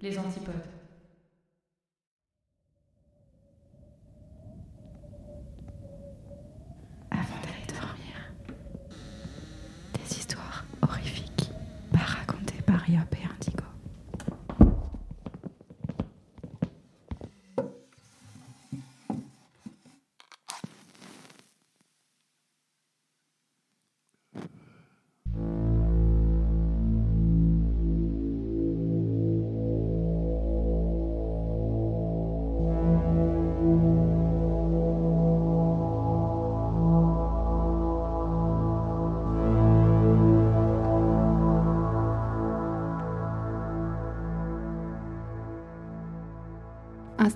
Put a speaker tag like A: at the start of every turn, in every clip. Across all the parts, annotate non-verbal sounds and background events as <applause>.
A: Les antipodes.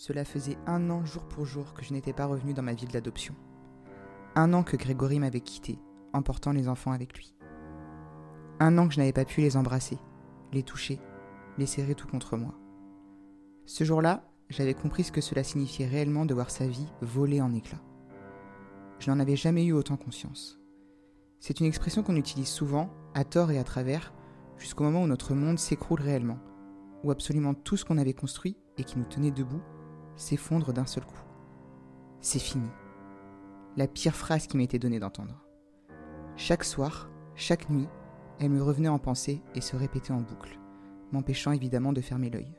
B: Cela faisait un an jour pour jour que je n'étais pas revenu dans ma ville d'adoption. Un an que Grégory m'avait quitté, emportant les enfants avec lui. Un an que je n'avais pas pu les embrasser, les toucher, les serrer tout contre moi. Ce jour-là, j'avais compris ce que cela signifiait réellement de voir sa vie voler en éclats. Je n'en avais jamais eu autant conscience. C'est une expression qu'on utilise souvent, à tort et à travers, jusqu'au moment où notre monde s'écroule réellement, où absolument tout ce qu'on avait construit et qui nous tenait debout s'effondre d'un seul coup. C'est fini. La pire phrase qui m'était donnée d'entendre. Chaque soir, chaque nuit, elle me revenait en pensée et se répétait en boucle, m'empêchant évidemment de fermer l'œil.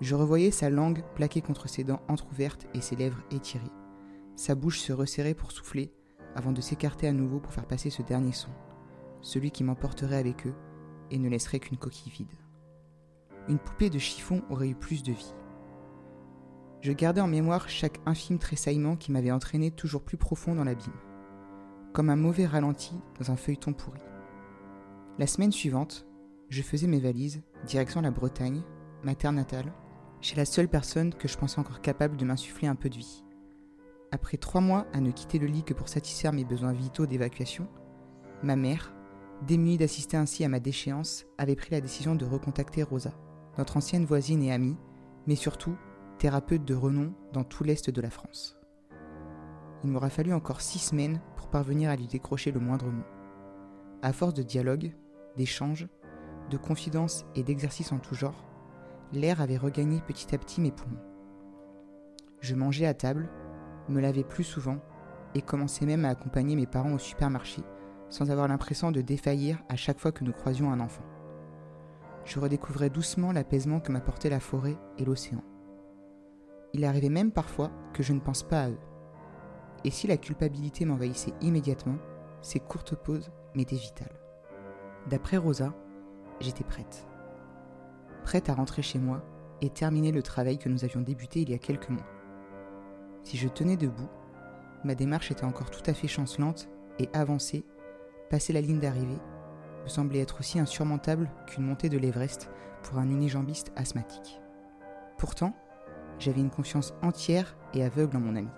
B: Je revoyais sa langue plaquée contre ses dents entr'ouvertes et ses lèvres étirées, sa bouche se resserrer pour souffler avant de s'écarter à nouveau pour faire passer ce dernier son, celui qui m'emporterait avec eux et ne laisserait qu'une coquille vide. Une poupée de chiffon aurait eu plus de vie. Je gardais en mémoire chaque infime tressaillement qui m'avait entraîné toujours plus profond dans l'abîme, comme un mauvais ralenti dans un feuilleton pourri. La semaine suivante, je faisais mes valises, direction la Bretagne, ma terre natale, chez la seule personne que je pensais encore capable de m'insuffler un peu de vie. Après trois mois à ne quitter le lit que pour satisfaire mes besoins vitaux d'évacuation, ma mère, démunie d'assister ainsi à ma déchéance, avait pris la décision de recontacter Rosa, notre ancienne voisine et amie, mais surtout thérapeute de renom dans tout l'Est de la France. Il m'aura fallu encore six semaines pour parvenir à lui décrocher le moindre mot. À force de dialogue, d'échanges, de confidences et d'exercices en tout genre, l'air avait regagné petit à petit mes poumons. Je mangeais à table, me lavais plus souvent et commençais même à accompagner mes parents au supermarché sans avoir l'impression de défaillir à chaque fois que nous croisions un enfant. Je redécouvrais doucement l'apaisement que m'apportait la forêt et l'océan. Il arrivait même parfois que je ne pense pas à eux. Et si la culpabilité m'envahissait immédiatement, ces courtes pauses m'étaient vitales. D'après Rosa, j'étais prête. Prête à rentrer chez moi et terminer le travail que nous avions débuté il y a quelques mois. Si je tenais debout, ma démarche était encore tout à fait chancelante et avancer, passer la ligne d'arrivée, me semblait être aussi insurmontable qu'une montée de l'Everest pour un unijambiste asthmatique. Pourtant, j'avais une confiance entière et aveugle en mon amie.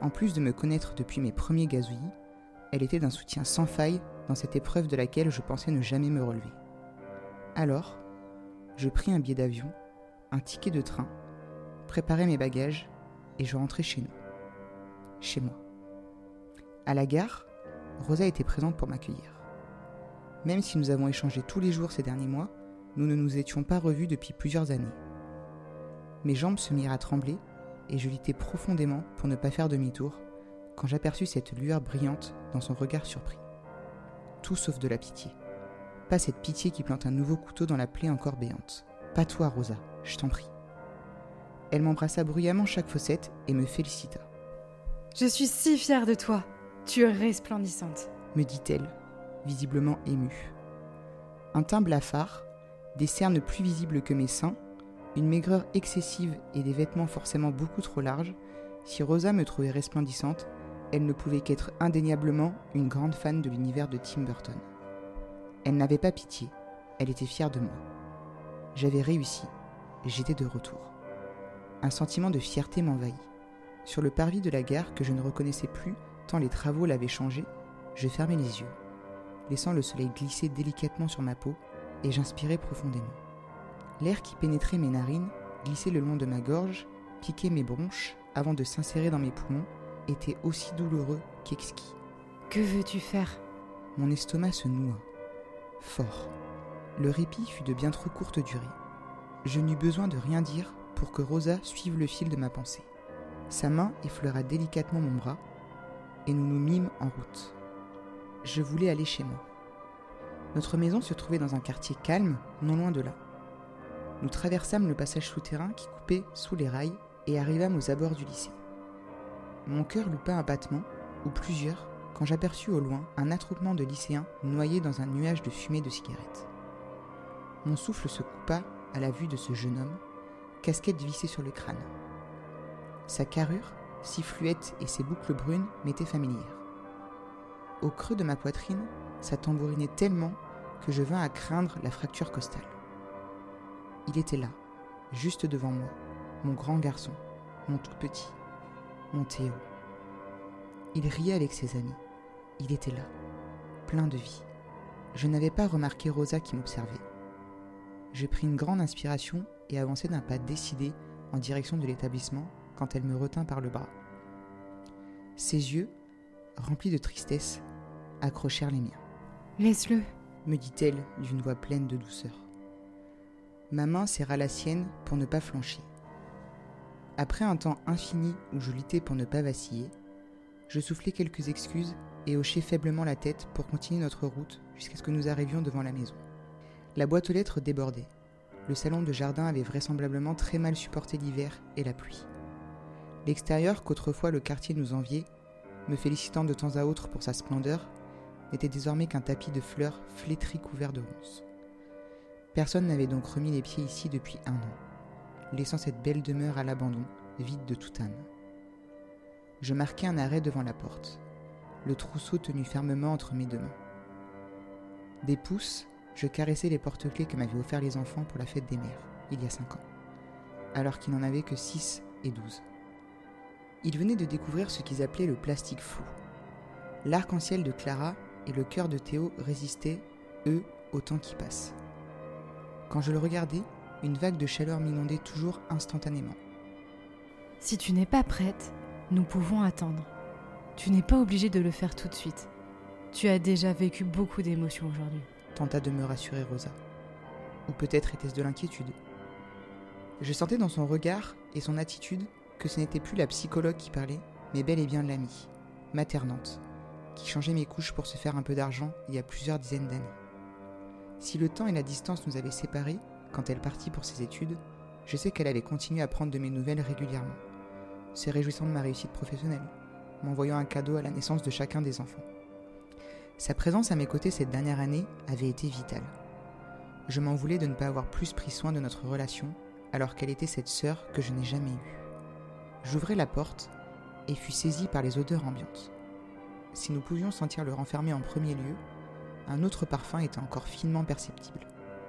B: En plus de me connaître depuis mes premiers gazouillis, elle était d'un soutien sans faille dans cette épreuve de laquelle je pensais ne jamais me relever. Alors, je pris un billet d'avion, un ticket de train, préparai mes bagages et je rentrai chez nous. Chez moi. À la gare, Rosa était présente pour m'accueillir. Même si nous avons échangé tous les jours ces derniers mois, nous ne nous étions pas revus depuis plusieurs années. Mes jambes se mirent à trembler et je luttais profondément pour ne pas faire demi-tour quand j'aperçus cette lueur brillante dans son regard surpris. Tout sauf de la pitié. Pas cette pitié qui plante un nouveau couteau dans la plaie encore béante. Pas toi, Rosa, je t'en prie. Elle m'embrassa bruyamment chaque fossette et me félicita.
A: Je suis si fière de toi. Tu es resplendissante,
B: me dit-elle, visiblement émue. Un teint blafard, des cernes plus visibles que mes seins, une maigreur excessive et des vêtements forcément beaucoup trop larges, si Rosa me trouvait resplendissante, elle ne pouvait qu'être indéniablement une grande fan de l'univers de Tim Burton. Elle n'avait pas pitié, elle était fière de moi. J'avais réussi, j'étais de retour. Un sentiment de fierté m'envahit. Sur le parvis de la gare que je ne reconnaissais plus tant les travaux l'avaient changé, je fermais les yeux, laissant le soleil glisser délicatement sur ma peau, et j'inspirais profondément. L'air qui pénétrait mes narines, glissait le long de ma gorge, piquait mes bronches avant de s'insérer dans mes poumons, était aussi douloureux qu'exquis.
A: Que veux-tu faire?
B: Mon estomac se noua. Fort. Le répit fut de bien trop courte durée. Je n'eus besoin de rien dire pour que Rosa suive le fil de ma pensée. Sa main effleura délicatement mon bras, et nous nous mîmes en route. Je voulais aller chez moi. Notre maison se trouvait dans un quartier calme, non loin de là. Nous traversâmes le passage souterrain qui coupait sous les rails et arrivâmes aux abords du lycée. Mon cœur loupa un battement, ou plusieurs, quand j'aperçus au loin un attroupement de lycéens noyés dans un nuage de fumée de cigarettes. Mon souffle se coupa à la vue de ce jeune homme, casquette vissée sur le crâne. Sa carrure, si fluette et ses boucles brunes m'étaient familières. Au creux de ma poitrine, ça tambourinait tellement que je vins à craindre la fracture costale. Il était là, juste devant moi, mon grand garçon, mon tout petit, mon Théo. Il riait avec ses amis. Il était là, plein de vie. Je n'avais pas remarqué Rosa qui m'observait. Je pris une grande inspiration et avançai d'un pas décidé en direction de l'établissement quand elle me retint par le bras. Ses yeux, remplis de tristesse, accrochèrent les miens.
A: Laisse-le,
B: me dit-elle d'une voix pleine de douceur. Ma main serra la sienne pour ne pas flancher. Après un temps infini où je luttais pour ne pas vaciller, je soufflai quelques excuses et hochai faiblement la tête pour continuer notre route jusqu'à ce que nous arrivions devant la maison. La boîte aux lettres débordait. Le salon de jardin avait vraisemblablement très mal supporté l'hiver et la pluie. L'extérieur qu'autrefois le quartier nous enviait, me félicitant de temps à autre pour sa splendeur, n'était désormais qu'un tapis de fleurs flétri couvert de ronces. Personne n'avait donc remis les pieds ici depuis un an, laissant cette belle demeure à l'abandon, vide de toute âme. Je marquai un arrêt devant la porte, le trousseau tenu fermement entre mes deux mains. Des pouces, je caressais les porte-clés que m'avaient offert les enfants pour la fête des mères, il y a cinq ans, alors qu'ils n'en avaient que six et douze. Ils venaient de découvrir ce qu'ils appelaient le plastique flou. L'arc-en-ciel de Clara et le cœur de Théo résistaient, eux, au temps qui passe. Quand je le regardais, une vague de chaleur m'inondait toujours instantanément.
A: Si tu n'es pas prête, nous pouvons attendre. Tu n'es pas obligé de le faire tout de suite. Tu as déjà vécu beaucoup d'émotions aujourd'hui.
B: Tenta de me rassurer Rosa. Ou peut-être était-ce de l'inquiétude. Je sentais dans son regard et son attitude que ce n'était plus la psychologue qui parlait, mais bel et bien l'amie, maternante, qui changeait mes couches pour se faire un peu d'argent il y a plusieurs dizaines d'années. Si le temps et la distance nous avaient séparés, quand elle partit pour ses études, je sais qu'elle avait continué à prendre de mes nouvelles régulièrement, se réjouissant de ma réussite professionnelle, m'envoyant un cadeau à la naissance de chacun des enfants. Sa présence à mes côtés cette dernière année avait été vitale. Je m'en voulais de ne pas avoir plus pris soin de notre relation alors qu'elle était cette sœur que je n'ai jamais eue. J'ouvrai la porte et fus saisi par les odeurs ambiantes. Si nous pouvions sentir le renfermer en premier lieu, un autre parfum était encore finement perceptible,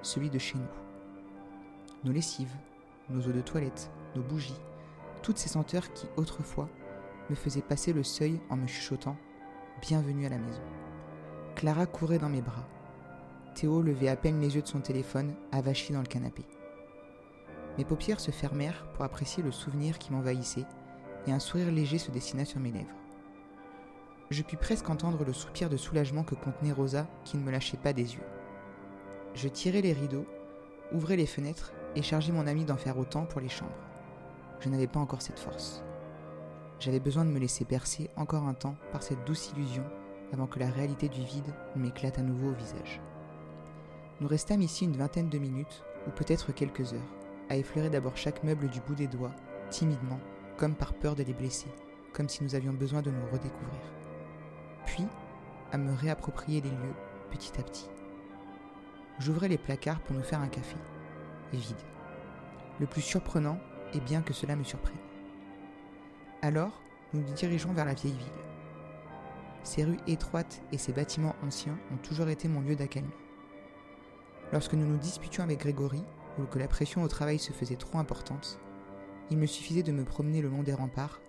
B: celui de chez nous. Nos lessives, nos eaux de toilette, nos bougies, toutes ces senteurs qui, autrefois, me faisaient passer le seuil en me chuchotant Bienvenue à la maison. Clara courait dans mes bras. Théo levait à peine les yeux de son téléphone, avachi dans le canapé. Mes paupières se fermèrent pour apprécier le souvenir qui m'envahissait, et un sourire léger se dessina sur mes lèvres. Je pus presque entendre le soupir de soulagement que contenait Rosa qui ne me lâchait pas des yeux. Je tirai les rideaux, ouvrai les fenêtres et chargeai mon ami d'en faire autant pour les chambres. Je n'avais pas encore cette force. J'avais besoin de me laisser bercer encore un temps par cette douce illusion avant que la réalité du vide m'éclate à nouveau au visage. Nous restâmes ici une vingtaine de minutes, ou peut-être quelques heures, à effleurer d'abord chaque meuble du bout des doigts, timidement, comme par peur de les blesser, comme si nous avions besoin de nous redécouvrir. Puis, à me réapproprier les lieux petit à petit. J'ouvrais les placards pour nous faire un café. Vide. Le plus surprenant est bien que cela me surprenne. Alors, nous nous dirigeons vers la vieille ville. Ces rues étroites et ces bâtiments anciens ont toujours été mon lieu d'accalmie. Lorsque nous nous disputions avec Grégory, ou que la pression au travail se faisait trop importante, il me suffisait de me promener le long des remparts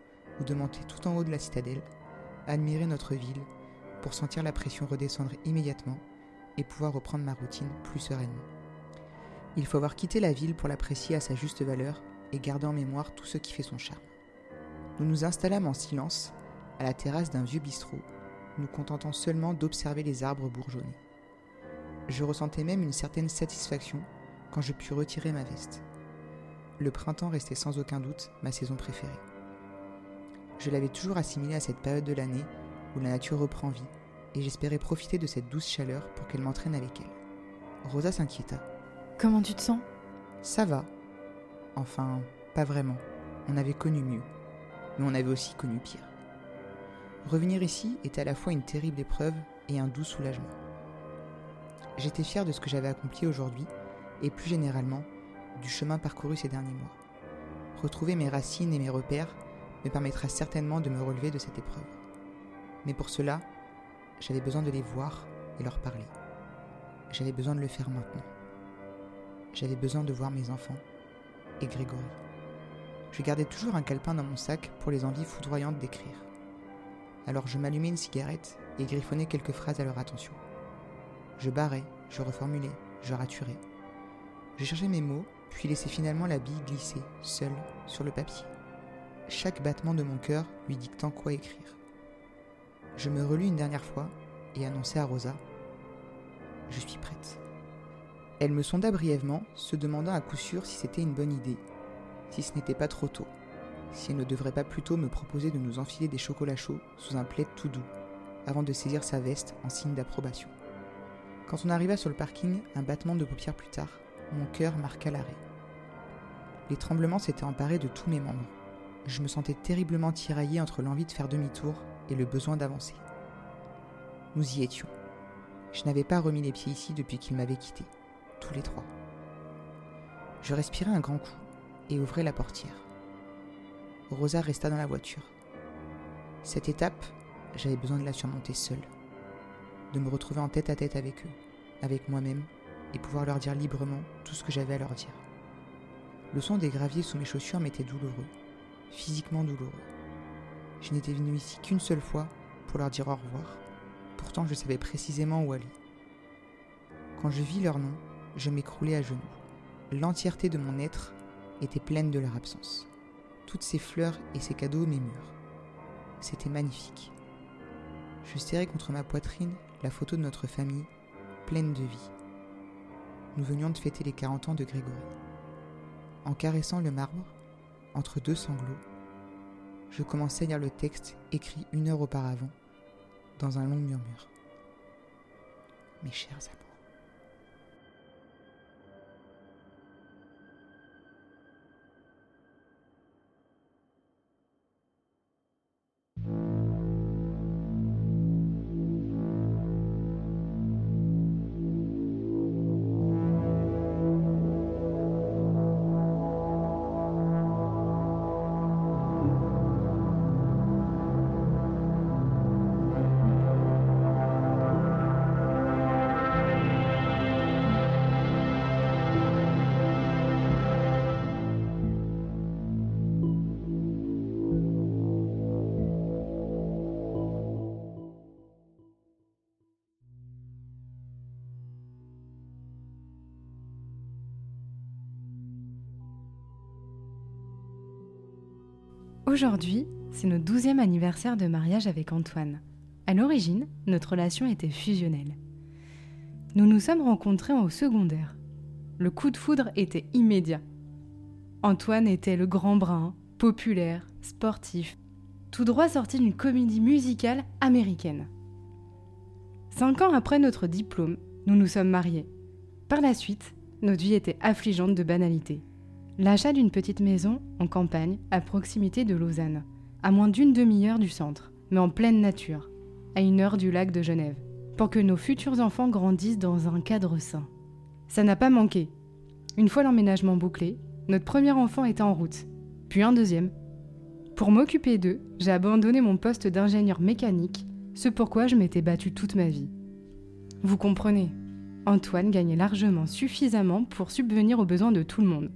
B: ou de monter tout en haut de la citadelle, admirer notre ville, pour sentir la pression redescendre immédiatement et pouvoir reprendre ma routine plus sereinement. Il faut avoir quitté la ville pour l'apprécier à sa juste valeur et garder en mémoire tout ce qui fait son charme. Nous nous installâmes en silence à la terrasse d'un vieux bistrot, nous contentant seulement d'observer les arbres bourgeonnés. Je ressentais même une certaine satisfaction quand je pus retirer ma veste. Le printemps restait sans aucun doute ma saison préférée. Je l'avais toujours assimilée à cette période de l'année où la nature reprend vie, et j'espérais profiter de cette douce chaleur pour qu'elle m'entraîne avec elle. Rosa s'inquiéta.
A: Comment tu te sens?
B: Ça va. Enfin, pas vraiment. On avait connu mieux, mais on avait aussi connu pire. Revenir ici était à la fois une terrible épreuve et un doux soulagement. J'étais fier de ce que j'avais accompli aujourd'hui et plus généralement du chemin parcouru ces derniers mois. Retrouver mes racines et mes repères me permettra certainement de me relever de cette épreuve. Mais pour cela, j'avais besoin de les voir et leur parler. J'avais besoin de le faire maintenant. J'avais besoin de voir mes enfants et Grégory. Je gardais toujours un calepin dans mon sac pour les envies foudroyantes d'écrire. Alors je m'allumais une cigarette et griffonnais quelques phrases à leur attention. Je barrais, je reformulais, je raturais. Je cherchais mes mots, puis laissais finalement la bille glisser, seule, sur le papier. Chaque battement de mon cœur lui dictant quoi écrire. Je me relus une dernière fois et annonçai à Rosa Je suis prête. Elle me sonda brièvement, se demandant à coup sûr si c'était une bonne idée, si ce n'était pas trop tôt, si elle ne devrait pas plutôt me proposer de nous enfiler des chocolats chauds sous un plaid tout doux, avant de saisir sa veste en signe d'approbation. Quand on arriva sur le parking, un battement de paupières plus tard, mon cœur marqua l'arrêt. Les tremblements s'étaient emparés de tous mes membres. Je me sentais terriblement tiraillé entre l'envie de faire demi-tour et le besoin d'avancer. Nous y étions. Je n'avais pas remis les pieds ici depuis qu'ils m'avaient quitté, tous les trois. Je respirai un grand coup et ouvrai la portière. Rosa resta dans la voiture. Cette étape, j'avais besoin de la surmonter seule, de me retrouver en tête à tête avec eux, avec moi-même, et pouvoir leur dire librement tout ce que j'avais à leur dire. Le son des graviers sous mes chaussures m'était douloureux, physiquement douloureux. Je n'étais venu ici qu'une seule fois pour leur dire au revoir. Pourtant, je savais précisément où aller. Quand je vis leur nom, je m'écroulais à genoux. L'entièreté de mon être était pleine de leur absence. Toutes ces fleurs et ces cadeaux m'émurent. C'était magnifique. Je serrais contre ma poitrine la photo de notre famille, pleine de vie. Nous venions de fêter les 40 ans de Grégory. En caressant le marbre, entre deux sanglots, je commençais à lire le texte écrit une heure auparavant, dans un long murmure. Mes chers amours.
A: Aujourd'hui, c'est notre douzième anniversaire de mariage avec Antoine. À l'origine, notre relation était fusionnelle. Nous nous sommes rencontrés au secondaire. Le coup de foudre était immédiat. Antoine était le grand brun, populaire, sportif, tout droit sorti d'une comédie musicale américaine. Cinq ans après notre diplôme, nous nous sommes mariés. Par la suite, notre vie était affligeante de banalité. L'achat d'une petite maison en campagne à proximité de Lausanne, à moins d'une demi-heure du centre, mais en pleine nature, à une heure du lac de Genève, pour que nos futurs enfants grandissent dans un cadre sain. Ça n'a pas manqué. Une fois l'emménagement bouclé, notre premier enfant était en route, puis un deuxième. Pour m'occuper d'eux, j'ai abandonné mon poste d'ingénieur mécanique, ce pourquoi je m'étais battue toute ma vie. Vous comprenez, Antoine gagnait largement suffisamment pour subvenir aux besoins de tout le monde.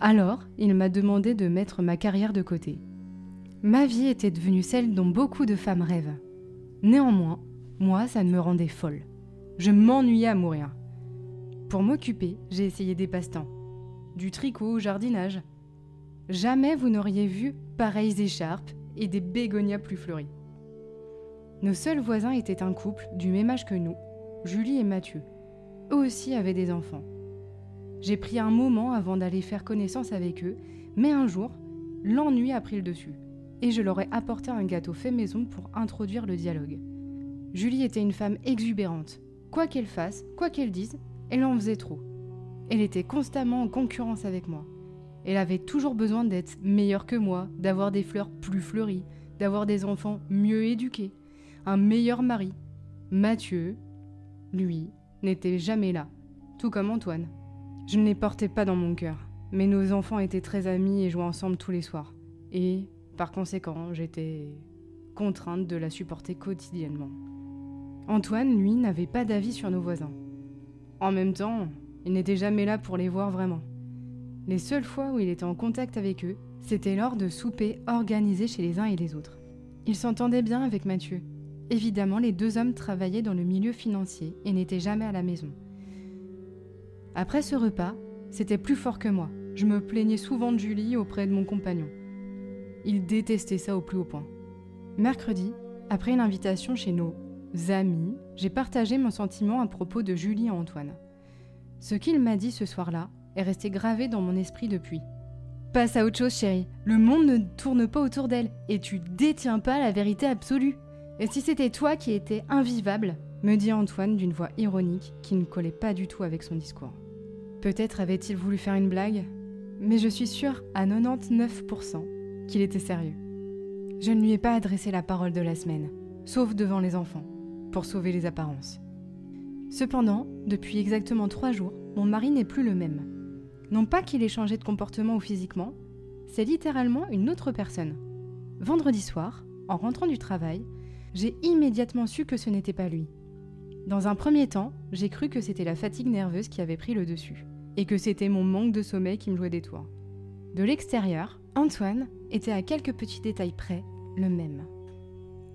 A: Alors, il m'a demandé de mettre ma carrière de côté. Ma vie était devenue celle dont beaucoup de femmes rêvent. Néanmoins, moi, ça ne me rendait folle. Je m'ennuyais à mourir. Pour m'occuper, j'ai essayé des passe-temps. Du tricot au jardinage. Jamais vous n'auriez vu pareilles écharpes et des bégonias plus fleuris. Nos seuls voisins étaient un couple du même âge que nous, Julie et Mathieu. Eux aussi avaient des enfants. J'ai pris un moment avant d'aller faire connaissance avec eux, mais un jour, l'ennui a pris le dessus, et je leur ai apporté un gâteau fait maison pour introduire le dialogue. Julie était une femme exubérante. Quoi qu'elle fasse, quoi qu'elle dise, elle en faisait trop. Elle était constamment en concurrence avec moi. Elle avait toujours besoin d'être meilleure que moi, d'avoir des fleurs plus fleuries, d'avoir des enfants mieux éduqués, un meilleur mari. Mathieu, lui, n'était jamais là, tout comme Antoine. Je ne les portais pas dans mon cœur, mais nos enfants étaient très amis et jouaient ensemble tous les soirs. Et, par conséquent, j'étais contrainte de la supporter quotidiennement. Antoine, lui, n'avait pas d'avis sur nos voisins. En même temps, il n'était jamais là pour les voir vraiment. Les seules fois où il était en contact avec eux, c'était lors de soupers organisés chez les uns et les autres. Il s'entendait bien avec Mathieu. Évidemment, les deux hommes travaillaient dans le milieu financier et n'étaient jamais à la maison. Après ce repas, c'était plus fort que moi. Je me plaignais souvent de Julie auprès de mon compagnon. Il détestait ça au plus haut point. Mercredi, après une invitation chez nos amis, j'ai partagé mon sentiment à propos de Julie et Antoine. Ce qu'il m'a dit ce soir-là est resté gravé dans mon esprit depuis. Passe à autre chose, chérie. Le monde ne tourne pas autour d'elle et tu détiens pas la vérité absolue. Et si c'était toi qui étais invivable me dit Antoine d'une voix ironique qui ne collait pas du tout avec son discours. Peut-être avait-il voulu faire une blague, mais je suis sûre à 99% qu'il était sérieux. Je ne lui ai pas adressé la parole de la semaine, sauf devant les enfants pour sauver les apparences. Cependant, depuis exactement trois jours, mon mari n'est plus le même. Non pas qu'il ait changé de comportement ou physiquement, c'est littéralement une autre personne. Vendredi soir, en rentrant du travail, j'ai immédiatement su que ce n'était pas lui. Dans un premier temps, j'ai cru que c'était la fatigue nerveuse qui avait pris le dessus, et que c'était mon manque de sommeil qui me jouait des tours. De l'extérieur, Antoine était à quelques petits détails près le même.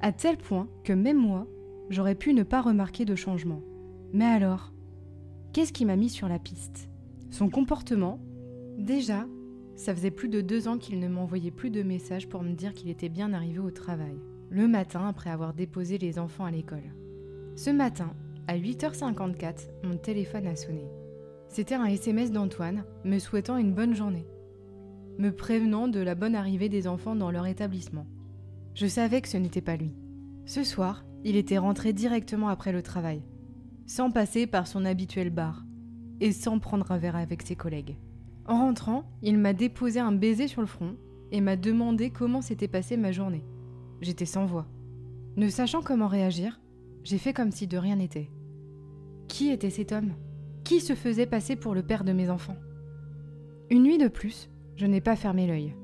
A: À tel point que même moi, j'aurais pu ne pas remarquer de changement. Mais alors, qu'est-ce qui m'a mis sur la piste? Son comportement? Déjà, ça faisait plus de deux ans qu'il ne m'envoyait plus de messages pour me dire qu'il était bien arrivé au travail, le matin après avoir déposé les enfants à l'école. Ce matin, à 8h54, mon téléphone a sonné. C'était un SMS d'Antoine me souhaitant une bonne journée, me prévenant de la bonne arrivée des enfants dans leur établissement. Je savais que ce n'était pas lui. Ce soir, il était rentré directement après le travail, sans passer par son habituel bar, et sans prendre un verre avec ses collègues. En rentrant, il m'a déposé un baiser sur le front et m'a demandé comment s'était passée ma journée. J'étais sans voix. Ne sachant comment réagir, j'ai fait comme si de rien n'était. Qui était cet homme? Qui se faisait passer pour le père de mes enfants? Une nuit de plus, je n'ai pas fermé l'œil.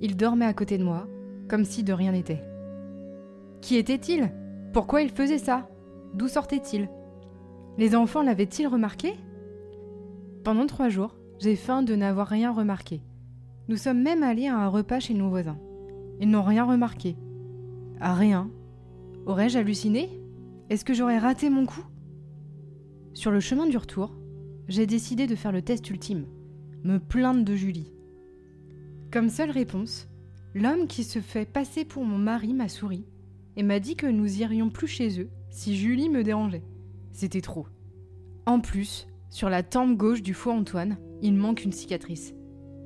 A: Il dormait à côté de moi, comme si de rien n'était. Qui était-il? Pourquoi il faisait ça? D'où sortait-il? Les enfants l'avaient-ils remarqué? Pendant trois jours, j'ai faim de n'avoir rien remarqué. Nous sommes même allés à un repas chez nos voisins. Ils n'ont rien remarqué. Ah rien. Aurais-je halluciné? Est-ce que j'aurais raté mon coup? Sur le chemin du retour, j'ai décidé de faire le test ultime, me plaindre de Julie. Comme seule réponse, l'homme qui se fait passer pour mon mari m'a souri et m'a dit que nous irions plus chez eux si Julie me dérangeait. C'était trop. En plus, sur la tempe gauche du faux Antoine, il manque une cicatrice.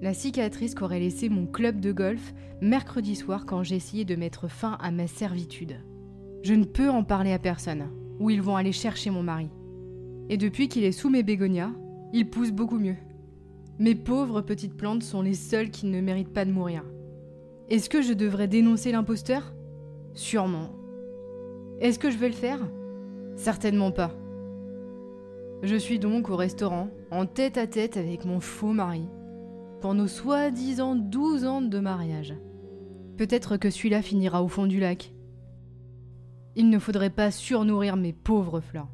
A: La cicatrice qu'aurait laissé mon club de golf mercredi soir quand j'ai essayé de mettre fin à ma servitude. Je ne peux en parler à personne, ou ils vont aller chercher mon mari. Et depuis qu'il est sous mes bégonias, il pousse beaucoup mieux. Mes pauvres petites plantes sont les seules qui ne méritent pas de mourir. Est-ce que je devrais dénoncer l'imposteur? Sûrement. Est-ce que je vais le faire? Certainement pas. Je suis donc au restaurant, en tête à tête avec mon faux mari, pour nos soi-disant 12 ans de mariage. Peut-être que celui-là finira au fond du lac. Il ne faudrait pas surnourrir mes pauvres fleurs.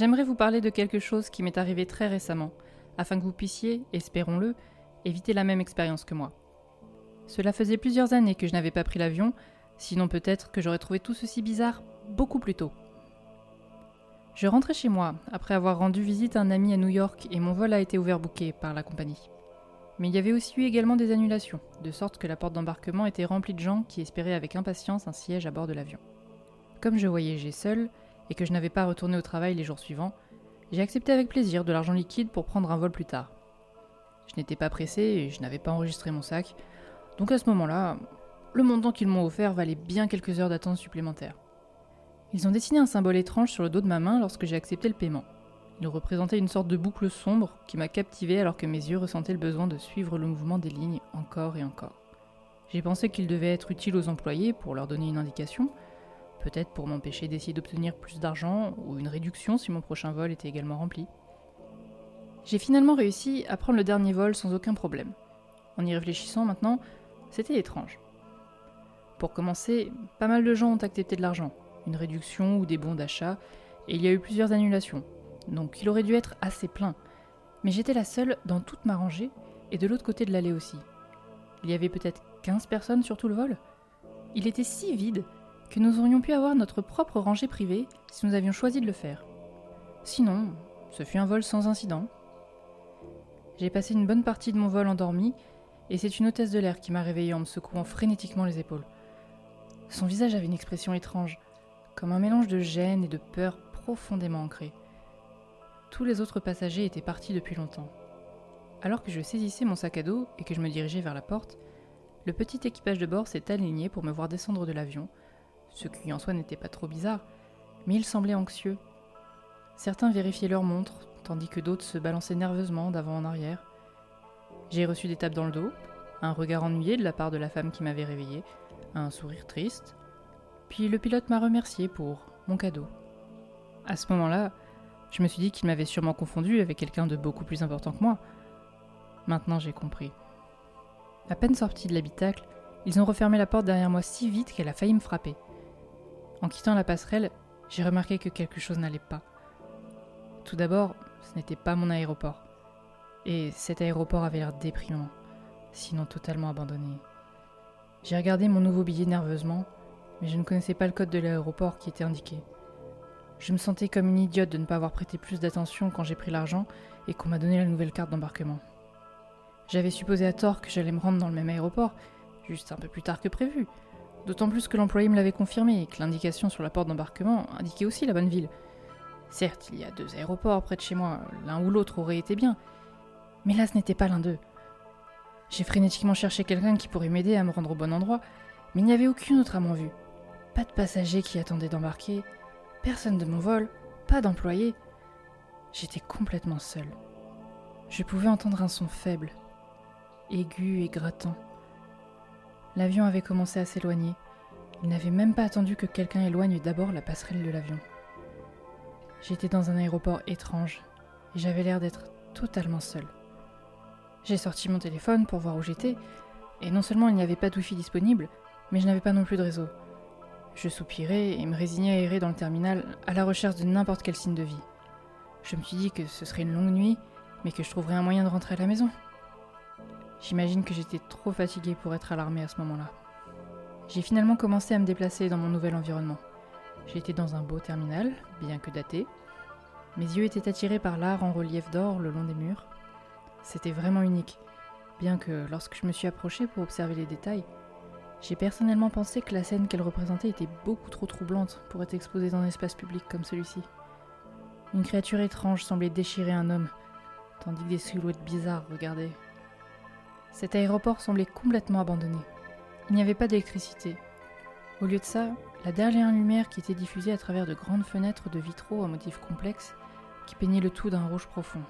C: J'aimerais vous parler de quelque chose qui m'est arrivé très récemment, afin que vous puissiez, espérons-le, éviter la même expérience que moi. Cela faisait plusieurs années que je n'avais pas pris l'avion, sinon peut-être que j'aurais trouvé tout ceci bizarre beaucoup plus tôt. Je rentrais chez moi après avoir rendu visite à un ami à New York et mon vol a été ouvert bouquet par la compagnie. Mais il y avait aussi eu également des annulations, de sorte que la porte d'embarquement était remplie de gens qui espéraient avec impatience un siège à bord de l'avion. Comme je voyageais seul, et que je n'avais pas retourné au travail les jours suivants, j'ai accepté avec plaisir de l'argent liquide pour prendre un vol plus tard. Je n'étais pas pressé et je n'avais pas enregistré mon sac, donc à ce moment-là, le montant qu'ils m'ont offert valait bien quelques heures d'attente supplémentaires. Ils ont dessiné un symbole étrange sur le dos de ma main lorsque j'ai accepté le paiement. Il représentait une sorte de boucle sombre qui m'a captivé alors que mes yeux ressentaient le besoin de suivre le mouvement des lignes encore et encore. J'ai pensé qu'il devait être utile aux employés pour leur donner une indication, peut-être pour m'empêcher d'essayer d'obtenir plus d'argent ou une réduction si mon prochain vol était également rempli. J'ai finalement réussi à prendre le dernier vol sans aucun problème. En y réfléchissant maintenant, c'était étrange. Pour commencer, pas mal de gens ont accepté de l'argent, une réduction ou des bons d'achat, et il y a eu plusieurs annulations, donc il aurait dû être assez plein. Mais j'étais la seule dans toute ma rangée, et de l'autre côté de l'allée aussi. Il y avait peut-être 15 personnes sur tout le vol? Il était si vide que nous aurions pu avoir notre propre rangée privée si nous avions choisi de le faire. Sinon, ce fut un vol sans incident. J'ai passé une bonne partie de mon vol endormi, et c'est une hôtesse de l'air qui m'a réveillée en me secouant frénétiquement les épaules. Son visage avait une expression étrange, comme un mélange de gêne et de peur profondément ancrée. Tous les autres passagers étaient partis depuis longtemps. Alors que je saisissais mon sac à dos et que je me dirigeais vers la porte, le petit équipage de bord s'est aligné pour me voir descendre de l'avion, ce qui en soi n'était pas trop bizarre, mais ils semblaient anxieux. Certains vérifiaient leur montre, tandis que d'autres se balançaient nerveusement d'avant en arrière. J'ai reçu des tapes dans le dos, un regard ennuyé de la part de la femme qui m'avait réveillé, un sourire triste, puis le pilote m'a remercié pour mon cadeau. À ce moment-là, je me suis dit qu'il m'avait sûrement confondu avec quelqu'un de beaucoup plus important que moi. Maintenant j'ai compris. À peine sorti de l'habitacle, ils ont refermé la porte derrière moi si vite qu'elle a failli me frapper. En quittant la passerelle, j'ai remarqué que quelque chose n'allait pas. Tout d'abord, ce n'était pas mon aéroport. Et cet aéroport avait l'air déprimant, sinon totalement abandonné. J'ai regardé mon nouveau billet nerveusement, mais je ne connaissais pas le code de l'aéroport qui était indiqué. Je me sentais comme une idiote de ne pas avoir prêté plus d'attention quand j'ai pris l'argent et qu'on m'a donné la nouvelle carte d'embarquement. J'avais supposé à tort que j'allais me rendre dans le même aéroport, juste un peu plus tard que prévu, D'autant plus que l'employé me l'avait confirmé et que l'indication sur la porte d'embarquement indiquait aussi la bonne ville. Certes, il y a deux aéroports près de chez moi, l'un ou l'autre aurait été bien, mais là ce n'était pas l'un d'eux. J'ai frénétiquement cherché quelqu'un qui pourrait m'aider à me rendre au bon endroit, mais il n'y avait aucune autre à mon vue. Pas de passagers qui attendaient d'embarquer, personne de mon vol, pas d'employé. J'étais complètement seul. Je pouvais entendre un son faible, aigu et grattant. L'avion avait commencé à s'éloigner. Il n'avait même pas attendu que quelqu'un éloigne d'abord la passerelle de l'avion. J'étais dans un aéroport étrange et j'avais l'air d'être totalement seul. J'ai sorti mon téléphone pour voir où j'étais, et non seulement il n'y avait pas de wifi disponible, mais je n'avais pas non plus de réseau. Je soupirais et me résignais à errer dans le terminal à la recherche de n'importe quel signe de vie. Je me suis dit que ce serait une longue nuit, mais que je trouverais un moyen de rentrer à la maison. J'imagine que j'étais trop fatiguée pour être à l'armée à ce moment-là. J'ai finalement commencé à me déplacer dans mon nouvel environnement. J'étais dans un beau terminal, bien que daté. Mes yeux étaient attirés par l'art en relief d'or le long des murs. C'était vraiment unique, bien que lorsque je me suis approchée pour observer les détails, j'ai personnellement pensé que la scène qu'elle représentait était beaucoup trop troublante pour être exposée dans un espace public comme celui-ci. Une créature étrange semblait déchirer un homme, tandis que des silhouettes bizarres regardaient. Cet aéroport semblait complètement abandonné. Il n'y avait pas d'électricité. Au lieu de ça, la dernière lumière qui était diffusée à travers de grandes fenêtres de vitraux à motifs complexes qui peignaient le tout d'un rouge profond.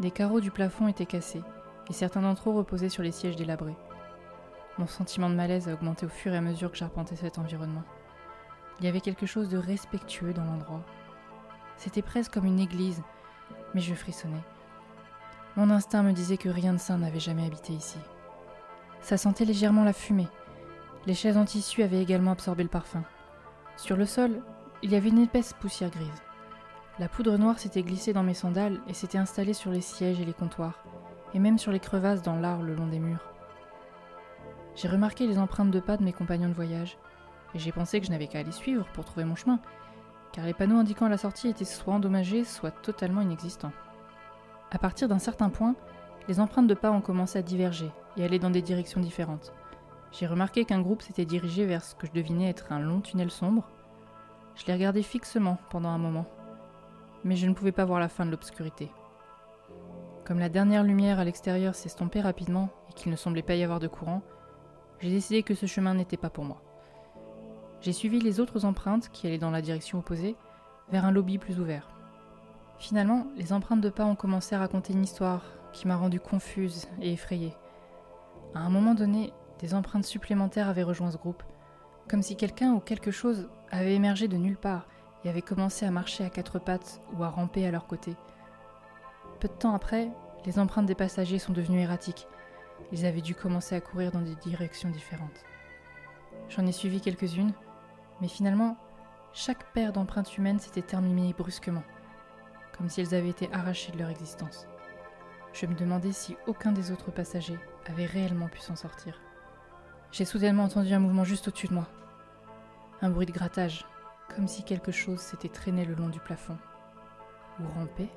C: Des carreaux du plafond étaient cassés, et certains d'entre eux reposaient sur les sièges délabrés. Mon sentiment de malaise a augmenté au fur et à mesure que j'arpentais cet environnement. Il y avait quelque chose de respectueux dans l'endroit. C'était presque comme une église, mais je frissonnais. Mon instinct me disait que rien de sain n'avait jamais habité ici. Ça sentait légèrement la fumée. Les chaises en tissu avaient également absorbé le parfum. Sur le sol, il y avait une épaisse poussière grise. La poudre noire s'était glissée dans mes sandales et s'était installée sur les sièges et les comptoirs, et même sur les crevasses dans l'art le long des murs. J'ai remarqué les empreintes de pas de mes compagnons de voyage, et j'ai pensé que je n'avais qu'à les suivre pour trouver mon chemin, car les panneaux indiquant la sortie étaient soit endommagés, soit totalement inexistants. À partir d'un certain point, les empreintes de pas ont commencé à diverger et aller dans des directions différentes. J'ai remarqué qu'un groupe s'était dirigé vers ce que je devinais être un long tunnel sombre. Je les regardais fixement pendant un moment, mais je ne pouvais pas voir la fin de l'obscurité. Comme la dernière lumière à l'extérieur s'estompait rapidement et qu'il ne semblait pas y avoir de courant, j'ai décidé que ce chemin n'était pas pour moi. J'ai suivi les autres empreintes qui allaient dans la direction opposée vers un lobby plus ouvert. Finalement, les empreintes de pas ont commencé à raconter une histoire qui m'a rendue confuse et effrayée. À un moment donné, des empreintes supplémentaires avaient rejoint ce groupe, comme si quelqu'un ou quelque chose avait émergé de nulle part et avait commencé à marcher à quatre pattes ou à ramper à leur côté. Peu de temps après, les empreintes des passagers sont devenues erratiques ils avaient dû commencer à courir dans des directions différentes. J'en ai suivi quelques-unes, mais finalement, chaque paire d'empreintes humaines s'était terminée brusquement, comme si elles avaient été arrachées de leur existence. Je me demandais si aucun des autres passagers avait réellement pu s'en sortir. J'ai soudainement entendu un mouvement juste au-dessus de moi. Un bruit de grattage, comme si quelque chose s'était traîné le long du plafond. Ou rampé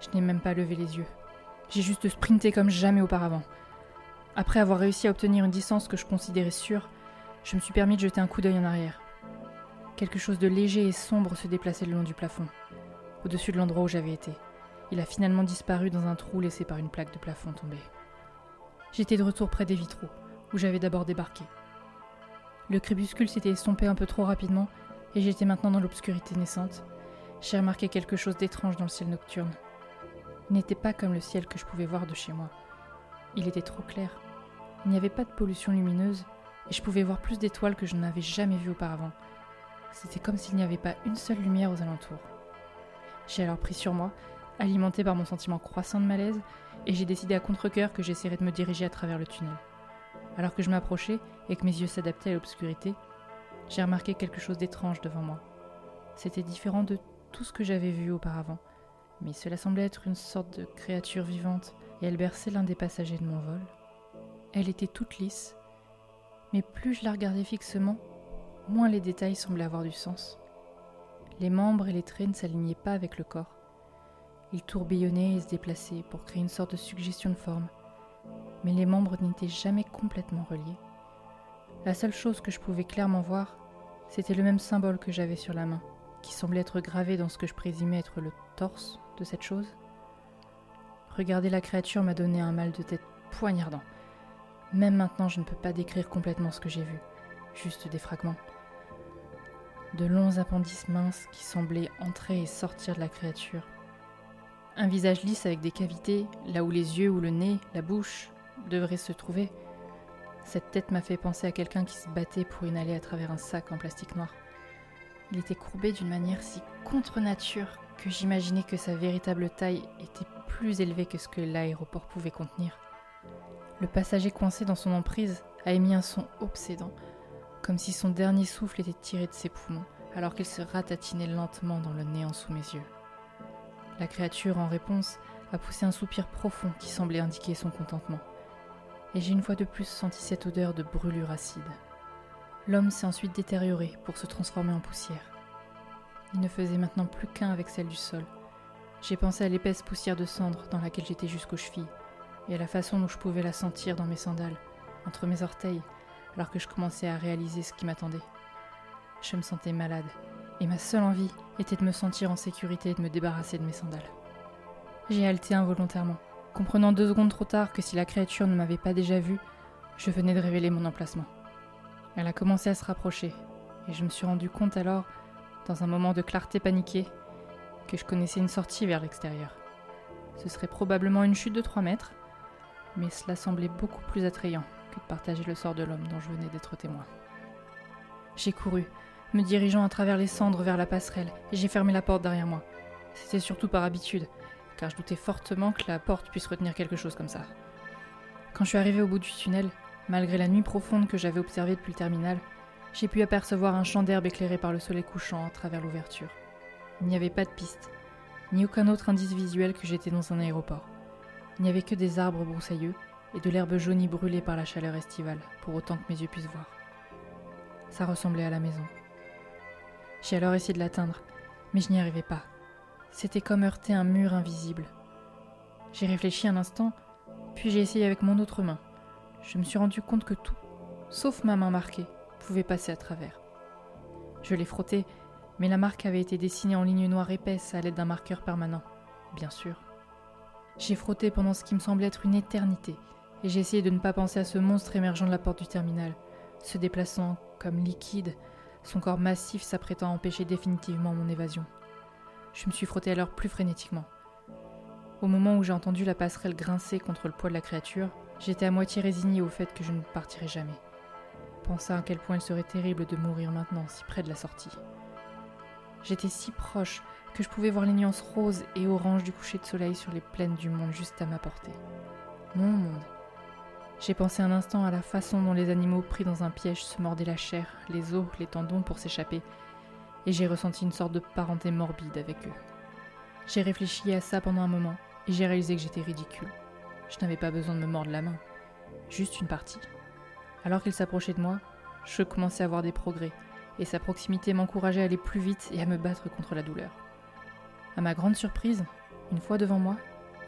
C: Je n'ai même pas levé les yeux. J'ai juste sprinté comme jamais auparavant. Après avoir réussi à obtenir une distance que je considérais sûre, je me suis permis de jeter un coup d'œil en arrière. Quelque chose de léger et sombre se déplaçait le long du plafond, au-dessus de l'endroit où j'avais été. Il a finalement disparu dans un trou laissé par une plaque de plafond tombée. J'étais de retour près des vitraux, où j'avais d'abord débarqué. Le crépuscule s'était estompé un peu trop rapidement, et j'étais maintenant dans l'obscurité naissante. J'ai remarqué quelque chose d'étrange dans le ciel nocturne n'était pas comme le ciel que je pouvais voir de chez moi. Il était trop clair. Il n'y avait pas de pollution lumineuse et je pouvais voir plus d'étoiles que je n'avais jamais vues auparavant. C'était comme s'il n'y avait pas une seule lumière aux alentours. J'ai alors pris sur moi, alimenté par mon sentiment croissant de malaise, et j'ai décidé à contre-coeur que j'essaierais de me diriger à travers le tunnel. Alors que je m'approchais et que mes yeux s'adaptaient à l'obscurité, j'ai remarqué quelque chose d'étrange devant moi. C'était différent de tout ce que j'avais vu auparavant mais cela semblait être une sorte de créature vivante, et elle berçait l'un des passagers de mon vol. Elle était toute lisse, mais plus je la regardais fixement, moins les détails semblaient avoir du sens. Les membres et les traits ne s'alignaient pas avec le corps. Ils tourbillonnaient et se déplaçaient pour créer une sorte de suggestion de forme, mais les membres n'étaient jamais complètement reliés. La seule chose que je pouvais clairement voir, c'était le même symbole que j'avais sur la main, qui semblait être gravé dans ce que je présumais être le torse de cette chose Regarder la créature m'a donné un mal de tête poignardant. Même maintenant, je ne peux pas décrire complètement ce que j'ai vu, juste des fragments. De longs appendices minces qui semblaient entrer et sortir de la créature. Un visage lisse avec des cavités, là où les yeux ou le nez, la bouche devraient se trouver. Cette tête m'a fait penser à quelqu'un qui se battait pour inhaler à travers un sac en plastique noir. Il était courbé d'une manière si contre nature que j'imaginais que sa véritable taille était plus élevée que ce que l'aéroport pouvait contenir. Le passager coincé dans son emprise a émis un son obsédant, comme si son dernier souffle était tiré de ses poumons, alors qu'il se ratatinait lentement dans le néant sous mes yeux. La créature, en réponse, a poussé un soupir profond qui semblait indiquer son contentement. Et j'ai une fois de plus senti cette odeur de brûlure acide. L'homme s'est ensuite détérioré pour se transformer en poussière. Il ne faisait maintenant plus qu'un avec celle du sol. J'ai pensé à l'épaisse poussière de cendre dans laquelle j'étais jusqu'aux chevilles, et à la façon dont je pouvais la sentir dans mes sandales, entre mes orteils, alors que je commençais à réaliser ce qui m'attendait. Je me sentais malade, et ma seule envie était de me sentir en sécurité et de me débarrasser de mes sandales. J'ai halté involontairement, comprenant deux secondes trop tard que si la créature ne m'avait pas déjà vue, je venais de révéler mon emplacement. Elle a commencé à se rapprocher, et je me suis rendu compte alors, dans un moment de clarté paniquée, que je connaissais une sortie vers l'extérieur. Ce serait probablement une chute de 3 mètres, mais cela semblait beaucoup plus attrayant que de partager le sort de l'homme dont je venais d'être témoin. J'ai couru, me dirigeant à travers les cendres vers la passerelle, et j'ai fermé la porte derrière moi. C'était surtout par habitude, car je doutais fortement que la porte puisse retenir quelque chose comme ça. Quand je suis arrivé au bout du tunnel, malgré la nuit profonde que j'avais observée depuis le terminal, j'ai pu apercevoir un champ d'herbe éclairé par le soleil couchant à travers l'ouverture. Il n'y avait pas de piste, ni aucun autre indice visuel que j'étais dans un aéroport. Il n'y avait que des arbres broussailleux et de l'herbe jaunie brûlée par la chaleur estivale, pour autant que mes yeux puissent voir. Ça ressemblait à la maison. J'ai alors essayé de l'atteindre, mais je n'y arrivais pas. C'était comme heurter un mur invisible. J'ai réfléchi un instant, puis j'ai essayé avec mon autre main. Je me suis rendu compte que tout, sauf ma main marquée, pouvait passer à travers. Je l'ai frotté, mais la marque avait été dessinée en ligne noire épaisse à l'aide d'un marqueur permanent, bien sûr. J'ai frotté pendant ce qui me semblait être une éternité, et j'ai essayé de ne pas penser à ce monstre émergeant de la porte du terminal, se déplaçant comme liquide, son corps massif s'apprêtant à empêcher définitivement mon évasion. Je me suis frotté alors plus frénétiquement. Au moment où j'ai entendu la passerelle grincer contre le poids de la créature, j'étais à moitié résigné au fait que je ne partirais jamais. Pensant à quel point il serait terrible de mourir maintenant, si près de la sortie. J'étais si proche que je pouvais voir les nuances roses et oranges du coucher de soleil sur les plaines du monde juste à ma portée. Mon monde. J'ai pensé un instant à la façon dont les animaux pris dans un piège se mordaient la chair, les os, les tendons pour s'échapper, et j'ai ressenti une sorte de parenté morbide avec eux. J'ai réfléchi à ça pendant un moment, et j'ai réalisé que j'étais ridicule. Je n'avais pas besoin de me mordre la main, juste une partie. Alors qu'il s'approchait de moi, je commençais à voir des progrès, et sa proximité m'encourageait à aller plus vite et à me battre contre la douleur. À ma grande surprise, une fois devant moi,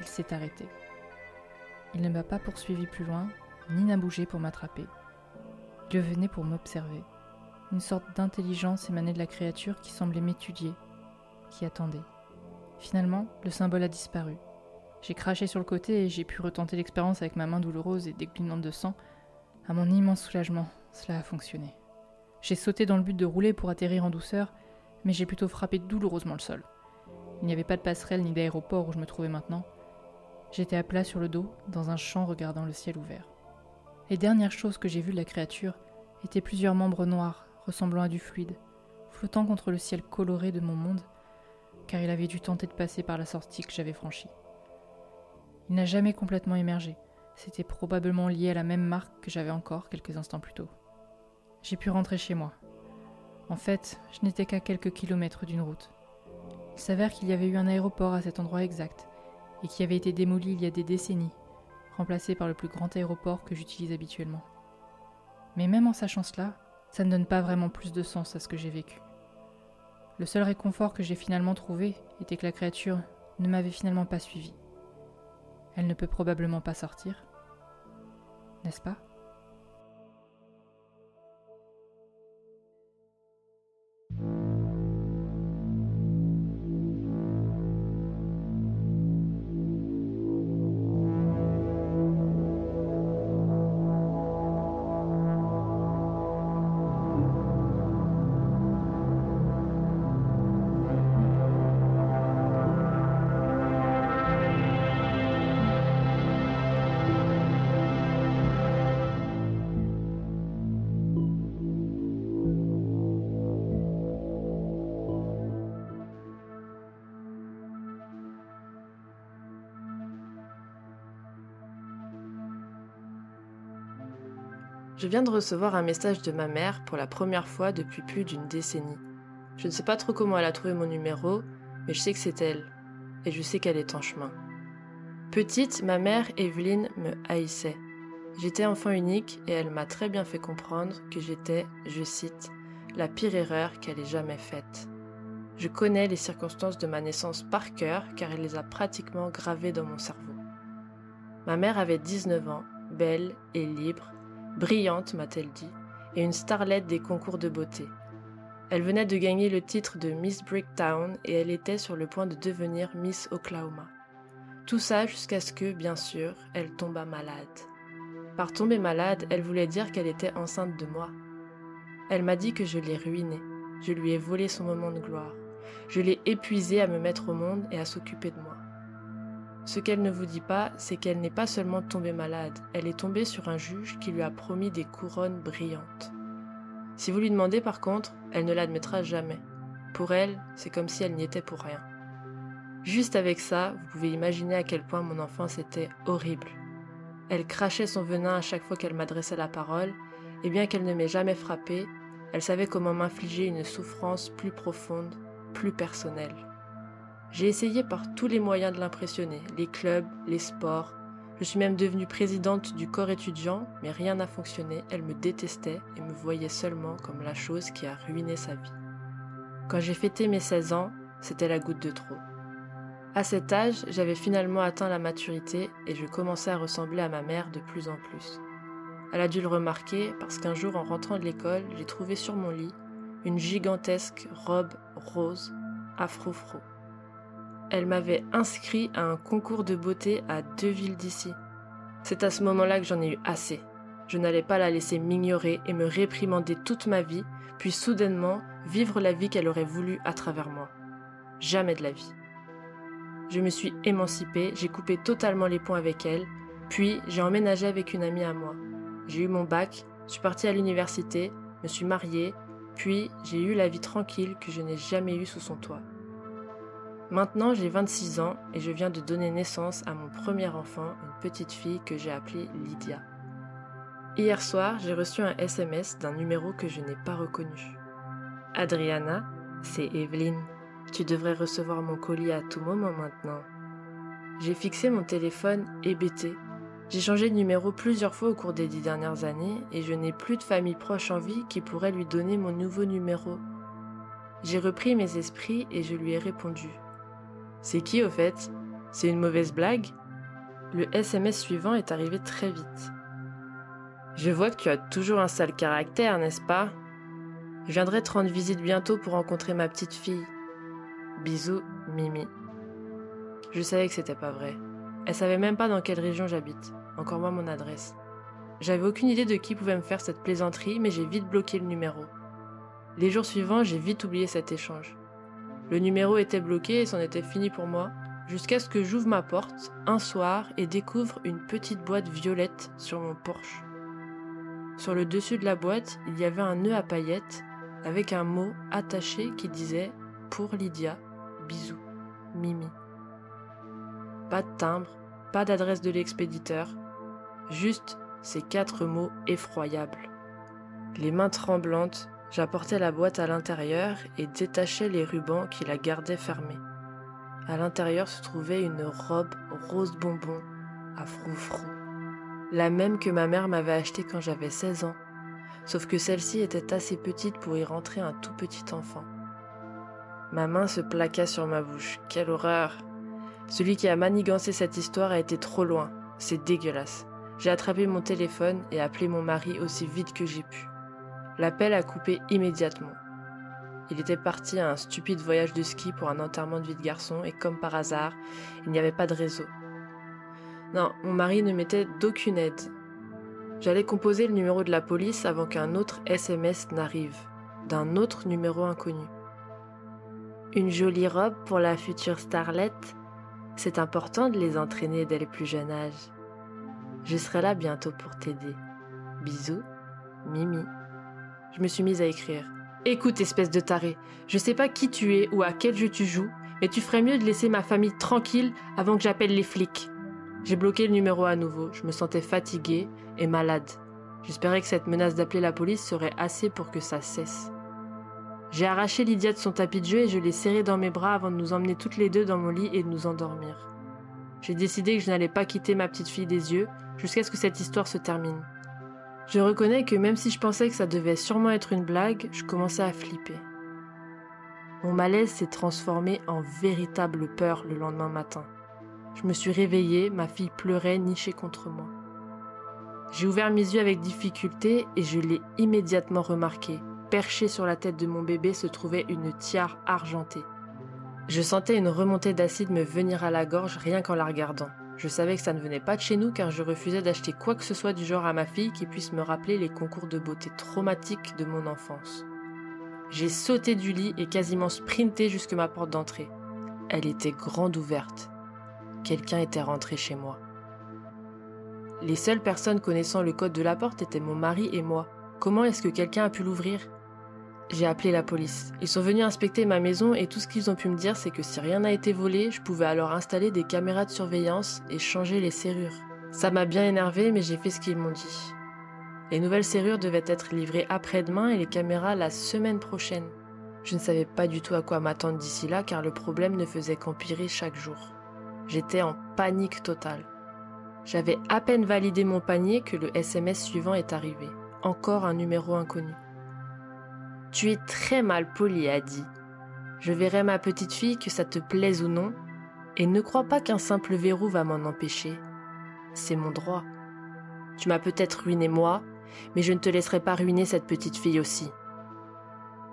C: il s'est arrêté. Il ne m'a pas poursuivi plus loin, ni n'a bougé pour m'attraper. Il venait pour m'observer. Une sorte d'intelligence émanait de la créature qui semblait m'étudier, qui attendait. Finalement, le symbole a disparu. J'ai craché sur le côté et j'ai pu retenter l'expérience avec ma main douloureuse et déglinante de sang. À mon immense soulagement, cela a fonctionné. J'ai sauté dans le but de rouler pour atterrir en douceur, mais j'ai plutôt frappé douloureusement le sol. Il n'y avait pas de passerelle ni d'aéroport où je me trouvais maintenant. J'étais à plat sur le dos, dans un champ regardant le ciel ouvert. Les dernières choses que j'ai vues de la créature étaient plusieurs membres noirs ressemblant à du fluide, flottant contre le ciel coloré de mon monde, car il avait dû tenter de passer par la sortie que j'avais franchie. Il n'a jamais complètement émergé, c'était probablement lié à la même marque que j'avais encore quelques instants plus tôt. J'ai pu rentrer chez moi. En fait, je n'étais qu'à quelques kilomètres d'une route. Il s'avère qu'il y avait eu un aéroport à cet endroit exact, et qui avait été démoli il y a des décennies remplacé par le plus grand aéroport que j'utilise habituellement. Mais même en sachant cela, ça ne donne pas vraiment plus de sens à ce que j'ai vécu. Le seul réconfort que j'ai finalement trouvé était que la créature ne m'avait finalement pas suivi. Elle ne peut probablement pas sortir, n'est-ce pas?
D: Je viens de recevoir un message de ma mère pour la première fois depuis plus d'une décennie. Je ne sais pas trop comment elle a trouvé mon numéro, mais je sais que c'est elle, et je sais qu'elle est en chemin. Petite, ma mère, Evelyne, me haïssait. J'étais enfant unique et elle m'a très bien fait comprendre que j'étais, je cite, la pire erreur qu'elle ait jamais faite. Je connais les circonstances de ma naissance par cœur car elle les a pratiquement gravées dans mon cerveau. Ma mère avait 19 ans, belle et libre, brillante m'a-t-elle dit, et une starlette des concours de beauté. Elle venait de gagner le titre de Miss Bricktown et elle était sur le point de devenir Miss Oklahoma. Tout ça jusqu'à ce que, bien sûr, elle tomba malade. Par tomber malade, elle voulait dire qu'elle était enceinte de moi. Elle m'a dit que je l'ai ruinée, je lui ai volé son moment de gloire, je l'ai épuisée à me mettre au monde et à s'occuper de moi. Ce qu'elle ne vous dit pas, c'est qu'elle n'est pas seulement tombée malade, elle est tombée sur un juge qui lui a promis des couronnes brillantes. Si vous lui demandez par contre, elle ne l'admettra jamais. Pour elle, c'est comme si elle n'y était pour rien. Juste avec ça, vous pouvez imaginer à quel point mon enfance était horrible. Elle crachait son venin à chaque fois qu'elle m'adressait la parole, et bien qu'elle ne m'ait jamais frappée, elle savait comment m'infliger une souffrance plus profonde, plus personnelle. J'ai essayé par tous les moyens de l'impressionner, les clubs, les sports. Je suis même devenue présidente du corps étudiant, mais rien n'a fonctionné, elle me détestait et me voyait seulement comme la chose qui a ruiné sa vie. Quand j'ai fêté mes 16 ans, c'était la goutte de trop. À cet âge, j'avais finalement atteint la maturité et je commençais à ressembler à ma mère de plus en plus. Elle a dû le remarquer parce qu'un jour en rentrant de l'école, j'ai trouvé sur mon lit une gigantesque robe rose afro-fro. Elle m'avait inscrit à un concours de beauté à deux villes d'ici. C'est à ce moment-là que j'en ai eu assez. Je n'allais pas la laisser m'ignorer et me réprimander toute ma vie, puis soudainement vivre la vie qu'elle aurait voulu à travers moi. Jamais de la vie. Je me suis émancipée, j'ai coupé totalement les ponts avec elle, puis j'ai emménagé avec une amie à moi. J'ai eu mon bac, suis partie à l'université, me suis mariée, puis j'ai eu la vie tranquille que je n'ai jamais eue sous son toit. Maintenant j'ai 26 ans et je viens de donner naissance à mon premier enfant, une petite fille que j'ai appelée Lydia. Hier soir, j'ai reçu un SMS d'un numéro que je n'ai pas reconnu. Adriana, c'est Evelyne. Tu devrais recevoir mon colis à tout moment maintenant. J'ai fixé mon téléphone hébété. J'ai changé de numéro plusieurs fois au cours des dix dernières années et je n'ai plus de famille proche en vie qui pourrait lui donner mon nouveau numéro. J'ai repris mes esprits et je lui ai répondu. C'est qui au fait? C'est une mauvaise blague? Le SMS suivant est arrivé très vite. Je vois que tu as toujours un sale caractère, n'est-ce pas? Je viendrai te rendre visite bientôt pour rencontrer ma petite fille. Bisous, Mimi. Je savais que c'était pas vrai. Elle savait même pas dans quelle région j'habite, encore moins mon adresse. J'avais aucune idée de qui pouvait me faire cette plaisanterie, mais j'ai vite bloqué le numéro. Les jours suivants, j'ai vite oublié cet échange. Le numéro était bloqué et c'en était fini pour moi, jusqu'à ce que j'ouvre ma porte un soir et découvre une petite boîte violette sur mon porche. Sur le dessus de la boîte, il y avait un nœud à paillettes avec un mot attaché qui disait pour Lydia, bisous, Mimi. Pas de timbre, pas d'adresse de l'expéditeur, juste ces quatre mots effroyables. Les mains tremblantes, j'apportais la boîte à l'intérieur et détachais les rubans qui la gardaient fermée. À l'intérieur se trouvait une robe rose bonbon à froufrou, la même que ma mère m'avait achetée quand j'avais 16 ans, sauf que celle-ci était assez petite pour y rentrer un tout petit enfant. Ma main se plaqua sur ma bouche. Quelle horreur Celui qui a manigancé cette histoire a été trop loin. C'est dégueulasse. J'ai attrapé mon téléphone et appelé mon mari aussi vite que j'ai pu. L'appel a coupé immédiatement. Il était parti à un stupide voyage de ski pour un enterrement de vie de garçon et comme par hasard, il n'y avait pas de réseau. Non, mon mari ne mettait d'aucune aide. J'allais composer le numéro de la police avant qu'un autre SMS n'arrive, d'un autre numéro inconnu. Une jolie robe pour la future starlette, c'est important de les entraîner dès le plus jeune âge. Je serai là bientôt pour t'aider. Bisous, Mimi. Je me suis mise à écrire. Écoute, espèce de taré, je sais pas qui tu es ou à quel jeu tu joues, mais tu ferais mieux de laisser ma famille tranquille avant que j'appelle les flics. J'ai bloqué le numéro à nouveau, je me sentais fatiguée et malade. J'espérais que cette menace d'appeler la police serait assez pour que ça cesse. J'ai arraché Lydia de son tapis de jeu et je l'ai serrée dans mes bras avant de nous emmener toutes les deux dans mon lit et de nous endormir. J'ai décidé que je n'allais pas quitter ma petite fille des yeux jusqu'à ce que cette histoire se termine. Je reconnais que même si je pensais que ça devait sûrement être une blague, je commençais à flipper. Mon malaise s'est transformé en véritable peur le lendemain matin. Je me suis réveillée, ma fille pleurait, nichée contre moi. J'ai ouvert mes yeux avec difficulté et je l'ai immédiatement remarqué. Perchée sur la tête de mon bébé se trouvait une tiare argentée. Je sentais une remontée d'acide me venir à la gorge rien qu'en la regardant. Je savais que ça ne venait pas de chez nous car je refusais d'acheter quoi que ce soit du genre à ma fille qui puisse me rappeler les concours de beauté traumatiques de mon enfance. J'ai sauté du lit et quasiment sprinté jusque ma porte d'entrée. Elle était grande ouverte. Quelqu'un était rentré chez moi. Les seules personnes connaissant le code de la porte étaient mon mari et moi. Comment est-ce que quelqu'un a pu l'ouvrir? J'ai appelé la police. Ils sont venus inspecter ma maison et tout ce qu'ils ont pu me dire c'est que si rien n'a été volé, je pouvais alors installer des caméras de surveillance et changer les serrures. Ça m'a bien énervé mais j'ai fait ce qu'ils m'ont dit. Les nouvelles serrures devaient être livrées après-demain et les caméras la semaine prochaine. Je ne savais pas du tout à quoi m'attendre d'ici là car le problème ne faisait qu'empirer chaque jour. J'étais en panique totale. J'avais à peine validé mon panier que le SMS suivant est arrivé. Encore un numéro inconnu. Tu es très mal poli, Adi. Je verrai ma petite fille que ça te plaise ou non, et ne crois pas qu'un simple verrou va m'en empêcher. C'est mon droit. Tu m'as peut-être ruiné moi, mais je ne te laisserai pas ruiner cette petite fille aussi.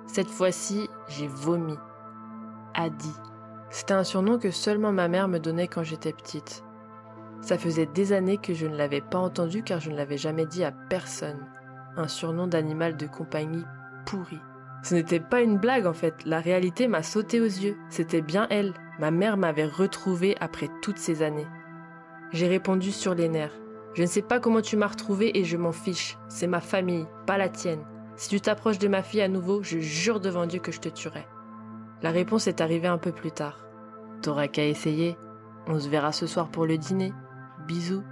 D: Cette fois-ci, j'ai vomi. Adi. C'était un surnom que seulement ma mère me donnait quand j'étais petite. Ça faisait des années que je ne l'avais pas entendu car je ne l'avais jamais dit à personne. Un surnom d'animal de compagnie pourri. Ce n'était pas une blague en fait, la réalité m'a sauté aux yeux. C'était bien elle. Ma mère m'avait retrouvée après toutes ces années. J'ai répondu sur les nerfs. Je ne sais pas comment tu m'as retrouvée et je m'en fiche. C'est ma famille, pas la tienne. Si tu t'approches de ma fille à nouveau, je jure devant Dieu que je te tuerai. La réponse est arrivée un peu plus tard. T'auras qu'à essayer. On se verra ce soir pour le dîner. Bisous,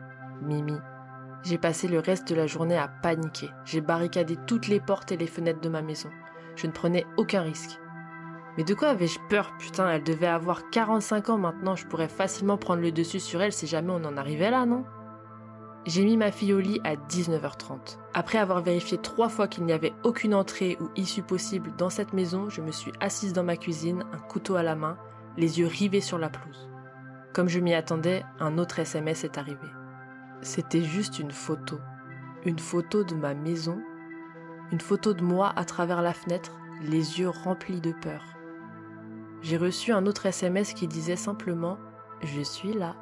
D: Mimi. J'ai passé le reste de la journée à paniquer. J'ai barricadé toutes les portes et les fenêtres de ma maison. Je ne prenais aucun risque. Mais de quoi avais-je peur, putain? Elle devait avoir 45 ans maintenant, je pourrais facilement prendre le dessus sur elle si jamais on en arrivait là, non? J'ai mis ma fille au lit à 19h30. Après avoir vérifié trois fois qu'il n'y avait aucune entrée ou issue possible dans cette maison, je me suis assise dans ma cuisine, un couteau à la main, les yeux rivés sur la pelouse. Comme je m'y attendais, un autre SMS est arrivé. C'était juste une photo. Une photo de ma maison. Une photo de moi à travers la fenêtre, les yeux remplis de peur. J'ai reçu un autre SMS qui disait simplement ⁇ Je suis là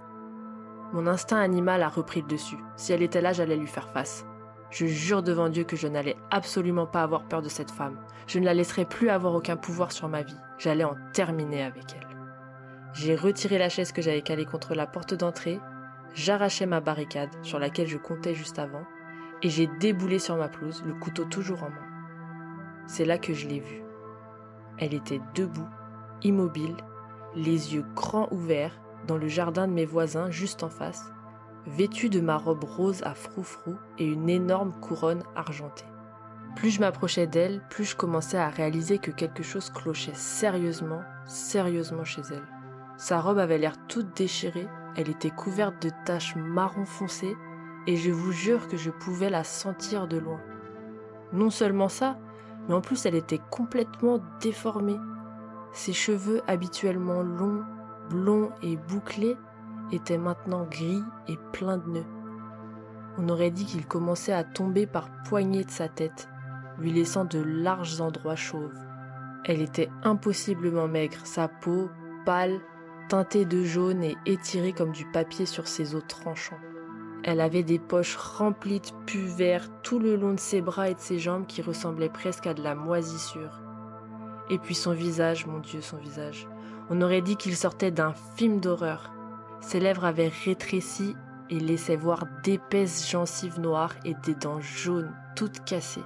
D: ⁇ Mon instinct animal a repris le dessus. Si elle était là, j'allais lui faire face. Je jure devant Dieu que je n'allais absolument pas avoir peur de cette femme. Je ne la laisserai plus avoir aucun pouvoir sur ma vie. J'allais en terminer avec elle. J'ai retiré la chaise que j'avais calée contre la porte d'entrée, j'arrachai ma barricade sur laquelle je comptais juste avant, et j'ai déboulé sur ma pelouse, le couteau toujours en main. C'est là que je l'ai vue. Elle était debout, immobile, les yeux grands ouverts, dans le jardin de mes voisins juste en face, vêtue de ma robe rose à froufrou et une énorme couronne argentée. Plus je m'approchais d'elle, plus je commençais à réaliser que quelque chose clochait sérieusement, sérieusement chez elle. Sa robe avait l'air toute déchirée, elle était couverte de taches marron foncé, et je vous jure que je pouvais la sentir de loin. Non seulement ça, mais en plus elle était complètement déformée. Ses cheveux habituellement longs, blonds et bouclés étaient maintenant gris et pleins de nœuds. On aurait dit qu'il commençait à tomber par poignées de sa tête, lui laissant de larges endroits chauves. Elle était impossiblement maigre, sa peau, pâle, teintée de jaune et étirée comme du papier sur ses os tranchants. Elle avait des poches remplies de pus vert tout le long de ses bras et de ses jambes qui ressemblaient presque à de la moisissure. Et puis son visage, mon Dieu, son visage. On aurait dit qu'il sortait d'un film d'horreur. Ses lèvres avaient rétréci et laissaient voir d'épaisses gencives noires et des dents jaunes, toutes cassées.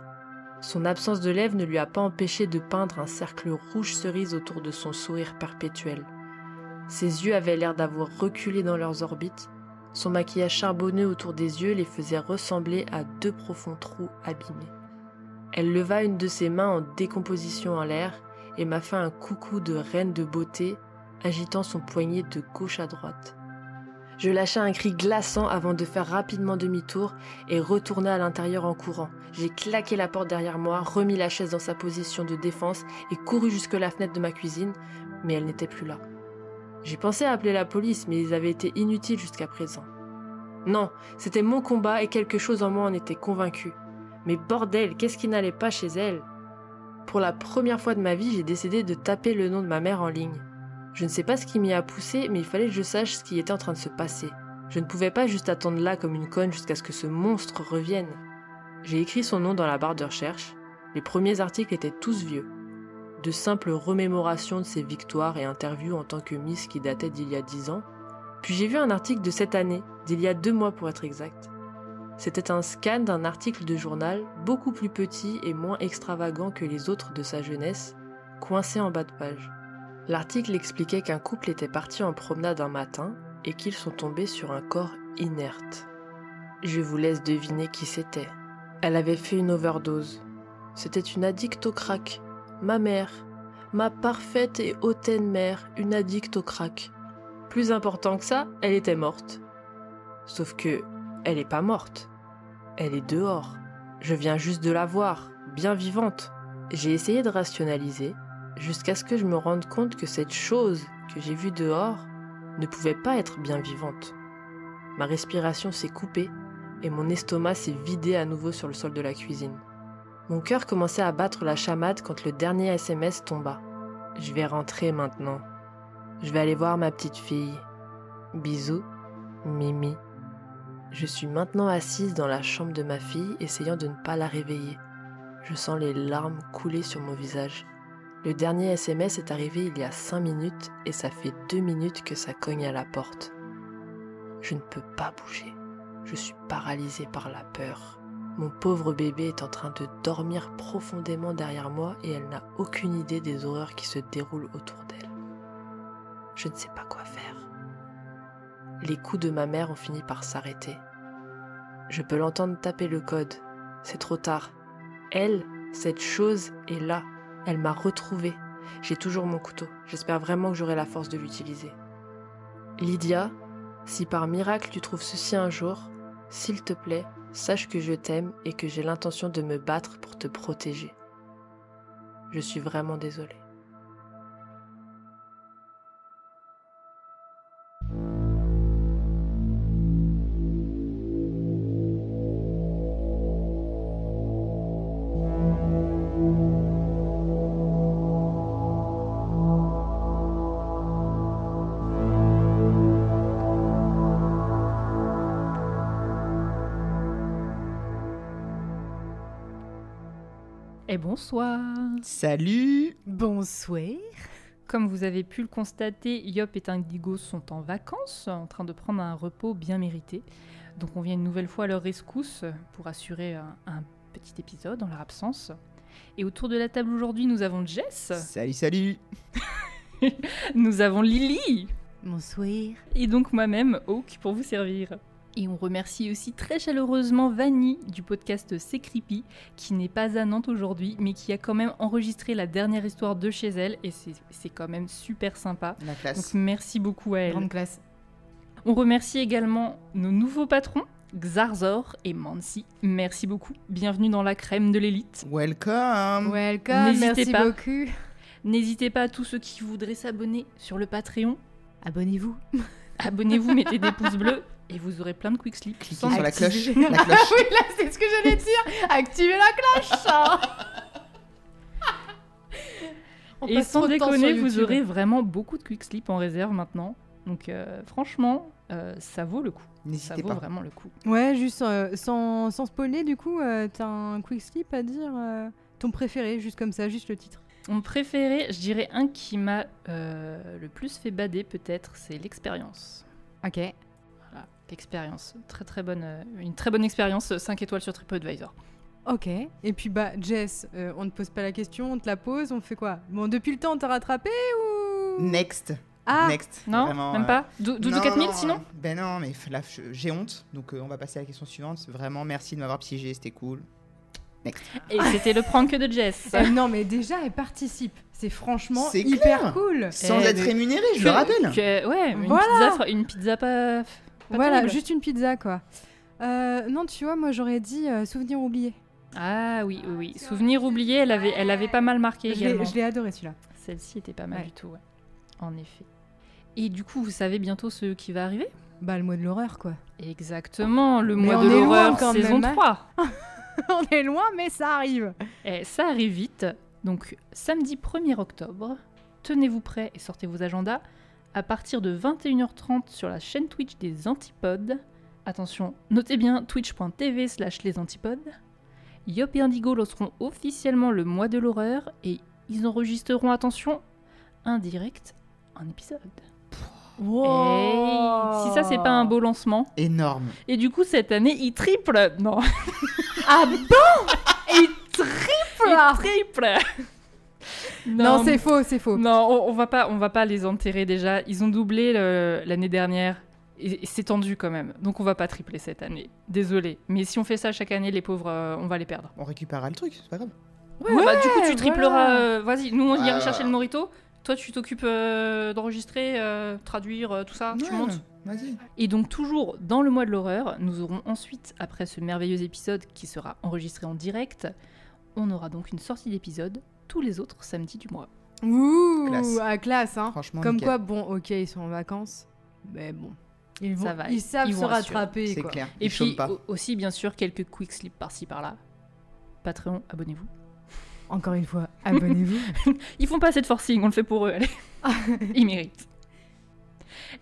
D: Son absence de lèvres ne lui a pas empêché de peindre un cercle rouge cerise autour de son sourire perpétuel. Ses yeux avaient l'air d'avoir reculé dans leurs orbites, Son maquillage charbonneux autour des yeux les faisait ressembler à deux profonds trous abîmés. Elle leva une de ses mains en décomposition en l'air et m'a fait un coucou de reine de beauté, agitant son poignet de gauche à droite. Je lâchai un cri glaçant avant de faire rapidement demi-tour et retourner à l'intérieur en courant. J'ai claqué la porte derrière moi, remis la chaise dans sa position de défense et couru jusque la fenêtre de ma cuisine, mais elle n'était plus là. J'ai pensé à appeler la police, mais ils avaient été inutiles jusqu'à présent. Non, c'était mon combat et quelque chose en moi en était convaincu. Mais bordel, qu'est-ce qui n'allait pas chez elle? Pour la première fois de ma vie, j'ai décidé de taper le nom de ma mère en ligne. Je ne sais pas ce qui m'y a poussé, mais il fallait que je sache ce qui était en train de se passer. Je ne pouvais pas juste attendre là comme une conne jusqu'à ce que ce monstre revienne. J'ai écrit son nom dans la barre de recherche. Les premiers articles étaient tous vieux. De simples remémorations de ses victoires et interviews en tant que Miss qui dataient d'il y a dix ans. Puis j'ai vu un article de cette année, d'il y a deux mois pour être exact. C'était un scan d'un article de journal beaucoup plus petit et moins extravagant que les autres de sa jeunesse, coincé en bas de page. L'article expliquait qu'un couple était parti en promenade un matin et qu'ils sont tombés sur un corps inerte. Je vous laisse deviner qui c'était. Elle avait fait une overdose. C'était une addict au crack. Ma mère. Ma parfaite et hautaine mère, une addict au crack. Plus important que ça, elle était morte. Sauf que, elle n'est pas morte. Elle est dehors. Je viens juste de la voir, bien vivante. J'ai essayé de rationaliser, jusqu'à ce que je me rende compte que cette chose que j'ai vue dehors ne pouvait pas être bien vivante. Ma respiration s'est coupée et mon estomac s'est vidé à nouveau sur le sol de la cuisine. Mon cœur commençait à battre la chamade quand le dernier SMS tomba. Je vais rentrer maintenant. Je vais aller voir ma petite fille. Bisous, Mimi. Je suis maintenant assise dans la chambre de ma fille, essayant de ne pas la réveiller. Je sens les larmes couler sur mon visage. Le dernier SMS est arrivé il y a 5 minutes et ça fait 2 minutes que ça cogne à la porte. Je ne peux pas bouger. Je suis paralysée par la peur. Mon pauvre bébé est en train de dormir profondément derrière moi et elle n'a aucune idée des horreurs qui se déroulent autour d'elle. Je ne sais pas quoi faire. Les coups de ma mère ont fini par s'arrêter. Je peux l'entendre taper le code. C'est trop tard. Elle, cette chose, est là. Elle m'a retrouvé. J'ai toujours mon couteau. J'espère vraiment que j'aurai la force de l'utiliser. Lydia, si par miracle tu trouves ceci un jour, s'il te plaît, sache que je t'aime et que j'ai l'intention de me battre pour te protéger. Je suis vraiment désolée.
C: Bonsoir
B: Salut
A: Bonsoir.
C: Comme vous avez pu le constater, Yop et Indigo sont en vacances, en train de prendre un repos bien mérité. Donc on vient une nouvelle fois à leur rescousse pour assurer un, un petit épisode en leur absence. Et autour de la table aujourd'hui, nous avons Jess,
B: Salut, salut <laughs>
C: nous avons Lily,
A: Bonsoir.
C: et donc moi-même, Hawk, pour vous servir. Et on remercie aussi très chaleureusement Vanny du podcast C'est Creepy, qui n'est pas à Nantes aujourd'hui, mais qui a quand même enregistré la dernière histoire de chez elle, et c'est quand même super sympa.
B: La
C: Donc
B: classe.
C: merci beaucoup à elle.
A: Grande classe.
C: On remercie également nos nouveaux patrons, Xarzor et Mansi. Merci beaucoup. Bienvenue dans la crème de l'élite.
B: Welcome
A: Welcome. Merci
C: pas.
A: beaucoup.
C: N'hésitez pas à tous ceux qui voudraient s'abonner sur le Patreon.
A: Abonnez-vous.
C: Abonnez-vous, mettez des pouces bleus et vous aurez plein de quick slip.
B: Cliquez
C: sans
B: sur la cloche. <laughs> La cloche.
A: oui, là, c'est ce que j'allais dire. Activez la cloche. hein. On
C: Et sans déconner, vous aurez vraiment beaucoup de quick slip en réserve maintenant. Donc euh, franchement, euh, ça vaut le coup. Ça
B: N'hésitez
C: vaut
B: pas.
C: vraiment le coup.
A: Ouais, juste euh, sans, sans spoiler, du coup, euh, t'as un quick slip à dire euh, ton préféré, juste comme ça, juste le titre.
C: Mon préféré, je dirais un qui m'a euh, le plus fait bader peut-être, c'est l'expérience.
A: Ok.
C: Voilà, l'expérience. Très très bonne, euh, une très bonne expérience, 5 étoiles sur TripAdvisor.
A: Ok. Et puis, bah, Jess, euh, on ne pose pas la question, on te la pose, on fait quoi? Bon, depuis le temps, on t'a rattrapé ou?
B: Next
A: Ah,
B: Next.
C: Non?
B: Vraiment,
C: Même
B: euh,
C: pas? Dou- Doudou
B: non,
C: 4000
B: non,
C: sinon?
B: Ben non, mais là, j'ai honte. Donc, euh, on va passer à la question suivante. Vraiment, merci de m'avoir piégé, c'était cool.
C: Et c'était le prank de Jess. <laughs>
A: Euh, non, mais déjà, elle participe. C'est franchement
B: C'est
A: hyper
B: clair.
A: cool.
B: Sans être
C: mais-
B: rémunéré, je
C: Que-
B: le rappelle.
C: que- ouais, une
A: Voilà.
C: pizza, une pizza pas. Pas
A: Voilà,
C: terrible.
A: juste une pizza, quoi. Euh, non, tu vois, moi, j'aurais dit euh, souvenir oublié.
C: Ah oui, oui, oui. Souvenir oublié, elle avait, elle avait pas mal marqué
A: Je l'ai
C: également.
A: je l'ai adoré, celui-là.
C: Celle-ci était pas mal
A: Ouais.
C: du tout, ouais. En effet. Et du coup, vous savez bientôt ce qui va arriver?
A: Bah, le mois de l'horreur, quoi.
C: Exactement, le
A: Mais
C: mois de l'horreur
A: quand
C: saison
A: même, hein.
C: 3. <laughs>
A: On est loin, mais ça arrive.
C: Et ça arrive vite. Donc, samedi 1er octobre, tenez-vous prêts et sortez vos agendas. À partir de 21h30 sur la chaîne Twitch des Antipodes. Attention, notez bien twitch.tv slash les Antipodes. Yop et Indigo lanceront officiellement le mois de l'horreur et ils enregistreront, attention, un direct, un épisode. Hey, si ça c'est pas un beau lancement.
B: Énorme.
C: Et du coup cette année ils triplent. Non,
A: Ah bon? <laughs> Il triple
C: ils triplent.
A: Non, c'est faux, c'est faux.
C: Non, on, on va pas, on va pas les enterrer déjà. Ils ont doublé l'année dernière et, et c'est tendu quand même. Donc on va pas tripler cette année. Désolé, mais si on fait ça chaque année, les pauvres, euh, on va les perdre.
B: On récupérera le truc, c'est pas grave.
C: Ouais, bah du coup tu tripleras.
A: voilà.
C: euh, Vas-y, nous on ira
B: Ah.
C: chercher le morito. Toi tu t'occupes euh, d'enregistrer, euh, traduire, euh, tout ça. Tu
B: Ouais,
C: montes.
B: Vas-y.
C: Et donc toujours dans le mois de l'horreur, nous aurons ensuite, après ce merveilleux épisode qui sera enregistré en direct, on aura donc une sortie d'épisode tous les autres samedis du mois.
A: Ouh,
B: Classe.
A: à classe, hein.
B: Franchement,
A: Comme
B: nickel.
A: quoi, bon, ok, ils sont en vacances, mais bon. Ils, vont,
C: Ça va,
A: ils savent
C: ils
A: se
C: vont
A: rattraper,
B: C'est
A: quoi.
B: clair.
C: Et
B: Ils
C: puis
B: pas.
C: aussi bien sûr quelques quick slips par-ci par-là. Patreon, abonnez-vous. <laughs>
A: Encore une fois, abonnez-vous. <laughs>
C: Ils font pas assez de forcing, on le fait pour eux, allez. <laughs> Ils méritent.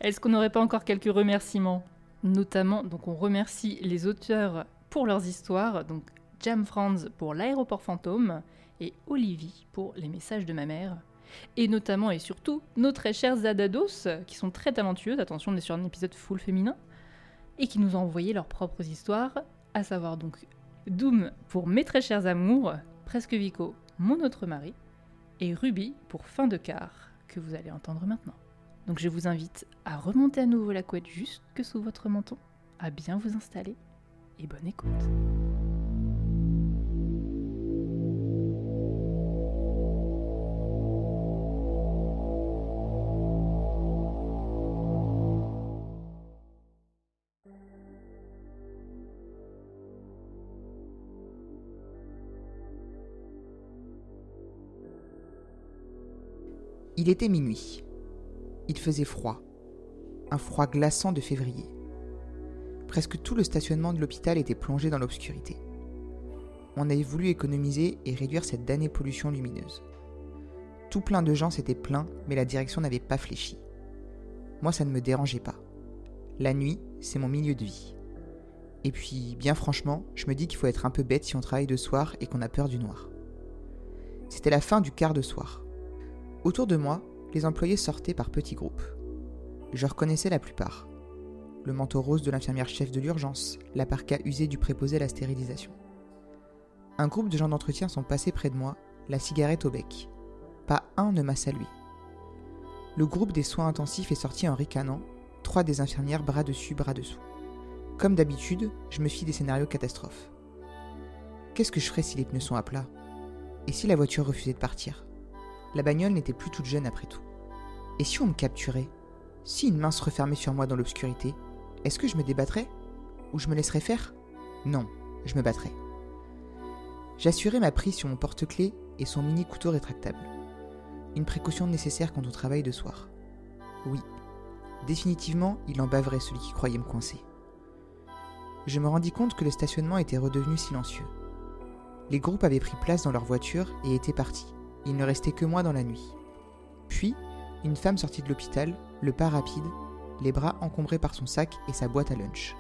C: Est-ce qu'on n'aurait pas encore quelques remerciements? Notamment, donc on remercie les auteurs pour leurs histoires, donc Jam Franz pour l'aéroport fantôme et Olivie pour les messages de ma mère. Et notamment et surtout nos très chers Zadados, qui sont très talentueux, attention on est sur un épisode full féminin, et qui nous ont envoyé leurs propres histoires, à savoir donc Doom pour mes très chers amours, Presque Vico, mon autre mari, et Ruby pour fin de quart, que vous allez entendre maintenant. Donc je vous invite à remonter à nouveau la couette jusque sous votre menton, à bien vous installer, et bonne écoute.
B: Il était minuit. Il faisait froid. Un froid glaçant de février. Presque tout le stationnement de l'hôpital était plongé dans l'obscurité. On avait voulu économiser et réduire cette damnée pollution lumineuse. Tout plein de gens s'étaient plaints, mais la direction n'avait pas fléchi. Moi, ça ne me dérangeait pas. La nuit, c'est mon milieu de vie. Et puis, bien franchement, je me dis qu'il faut être un peu bête si on travaille de soir et qu'on a peur du noir. C'était la fin du quart de soir. Autour de moi, les employés sortaient par petits groupes. Je reconnaissais la plupart. Le manteau rose de l'infirmière chef de l'urgence, la parka du préposé à la stérilisation. Un groupe de gens d'entretien sont passés près de moi, la cigarette au bec. Pas un ne m'a salué. Le groupe des soins intensifs est sorti en ricanant, trois des infirmières bras dessus, bras dessous. Comme d'habitude, je me fie des scénarios catastrophes. Qu'est-ce que je ferais si les pneus sont à plat? Et si la voiture refusait de partir? La bagnole n'était plus toute jeune après tout. Et si on me capturait Si une main se refermait sur moi dans l'obscurité, est-ce que je me débattrais Ou je me laisserais faire? Non, je me battrais. J'assurais ma prise sur mon porte-clés et son mini couteau rétractable. Une précaution nécessaire quand on travaille de soir. Oui, définitivement, il en baverait celui qui croyait me coincer. Je me rendis compte que le stationnement était redevenu silencieux. Les groupes avaient pris place dans leur voiture et étaient partis. Il ne restait que moi dans la nuit. Puis, une femme sortit de l'hôpital, le pas rapide, les bras encombrés par son sac et sa boîte à lunch.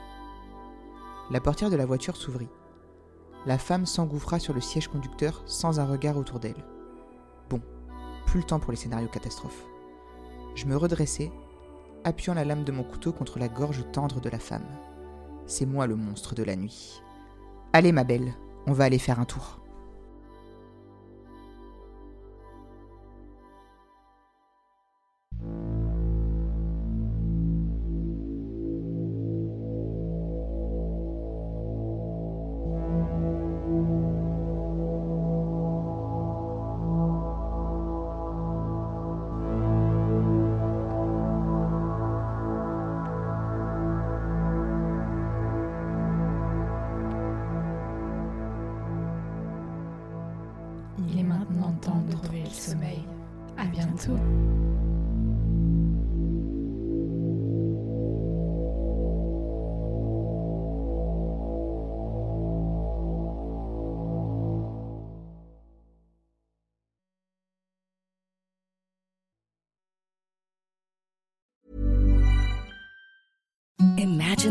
B: La portière de la voiture s'ouvrit. La femme s'engouffra sur le siège conducteur sans un regard autour d'elle. Bon, plus le temps pour les scénarios catastrophes. Je me redressai, appuyant la lame de mon couteau contre la gorge tendre de la femme. C'est moi le monstre de la nuit. Allez ma belle, on va aller faire un tour.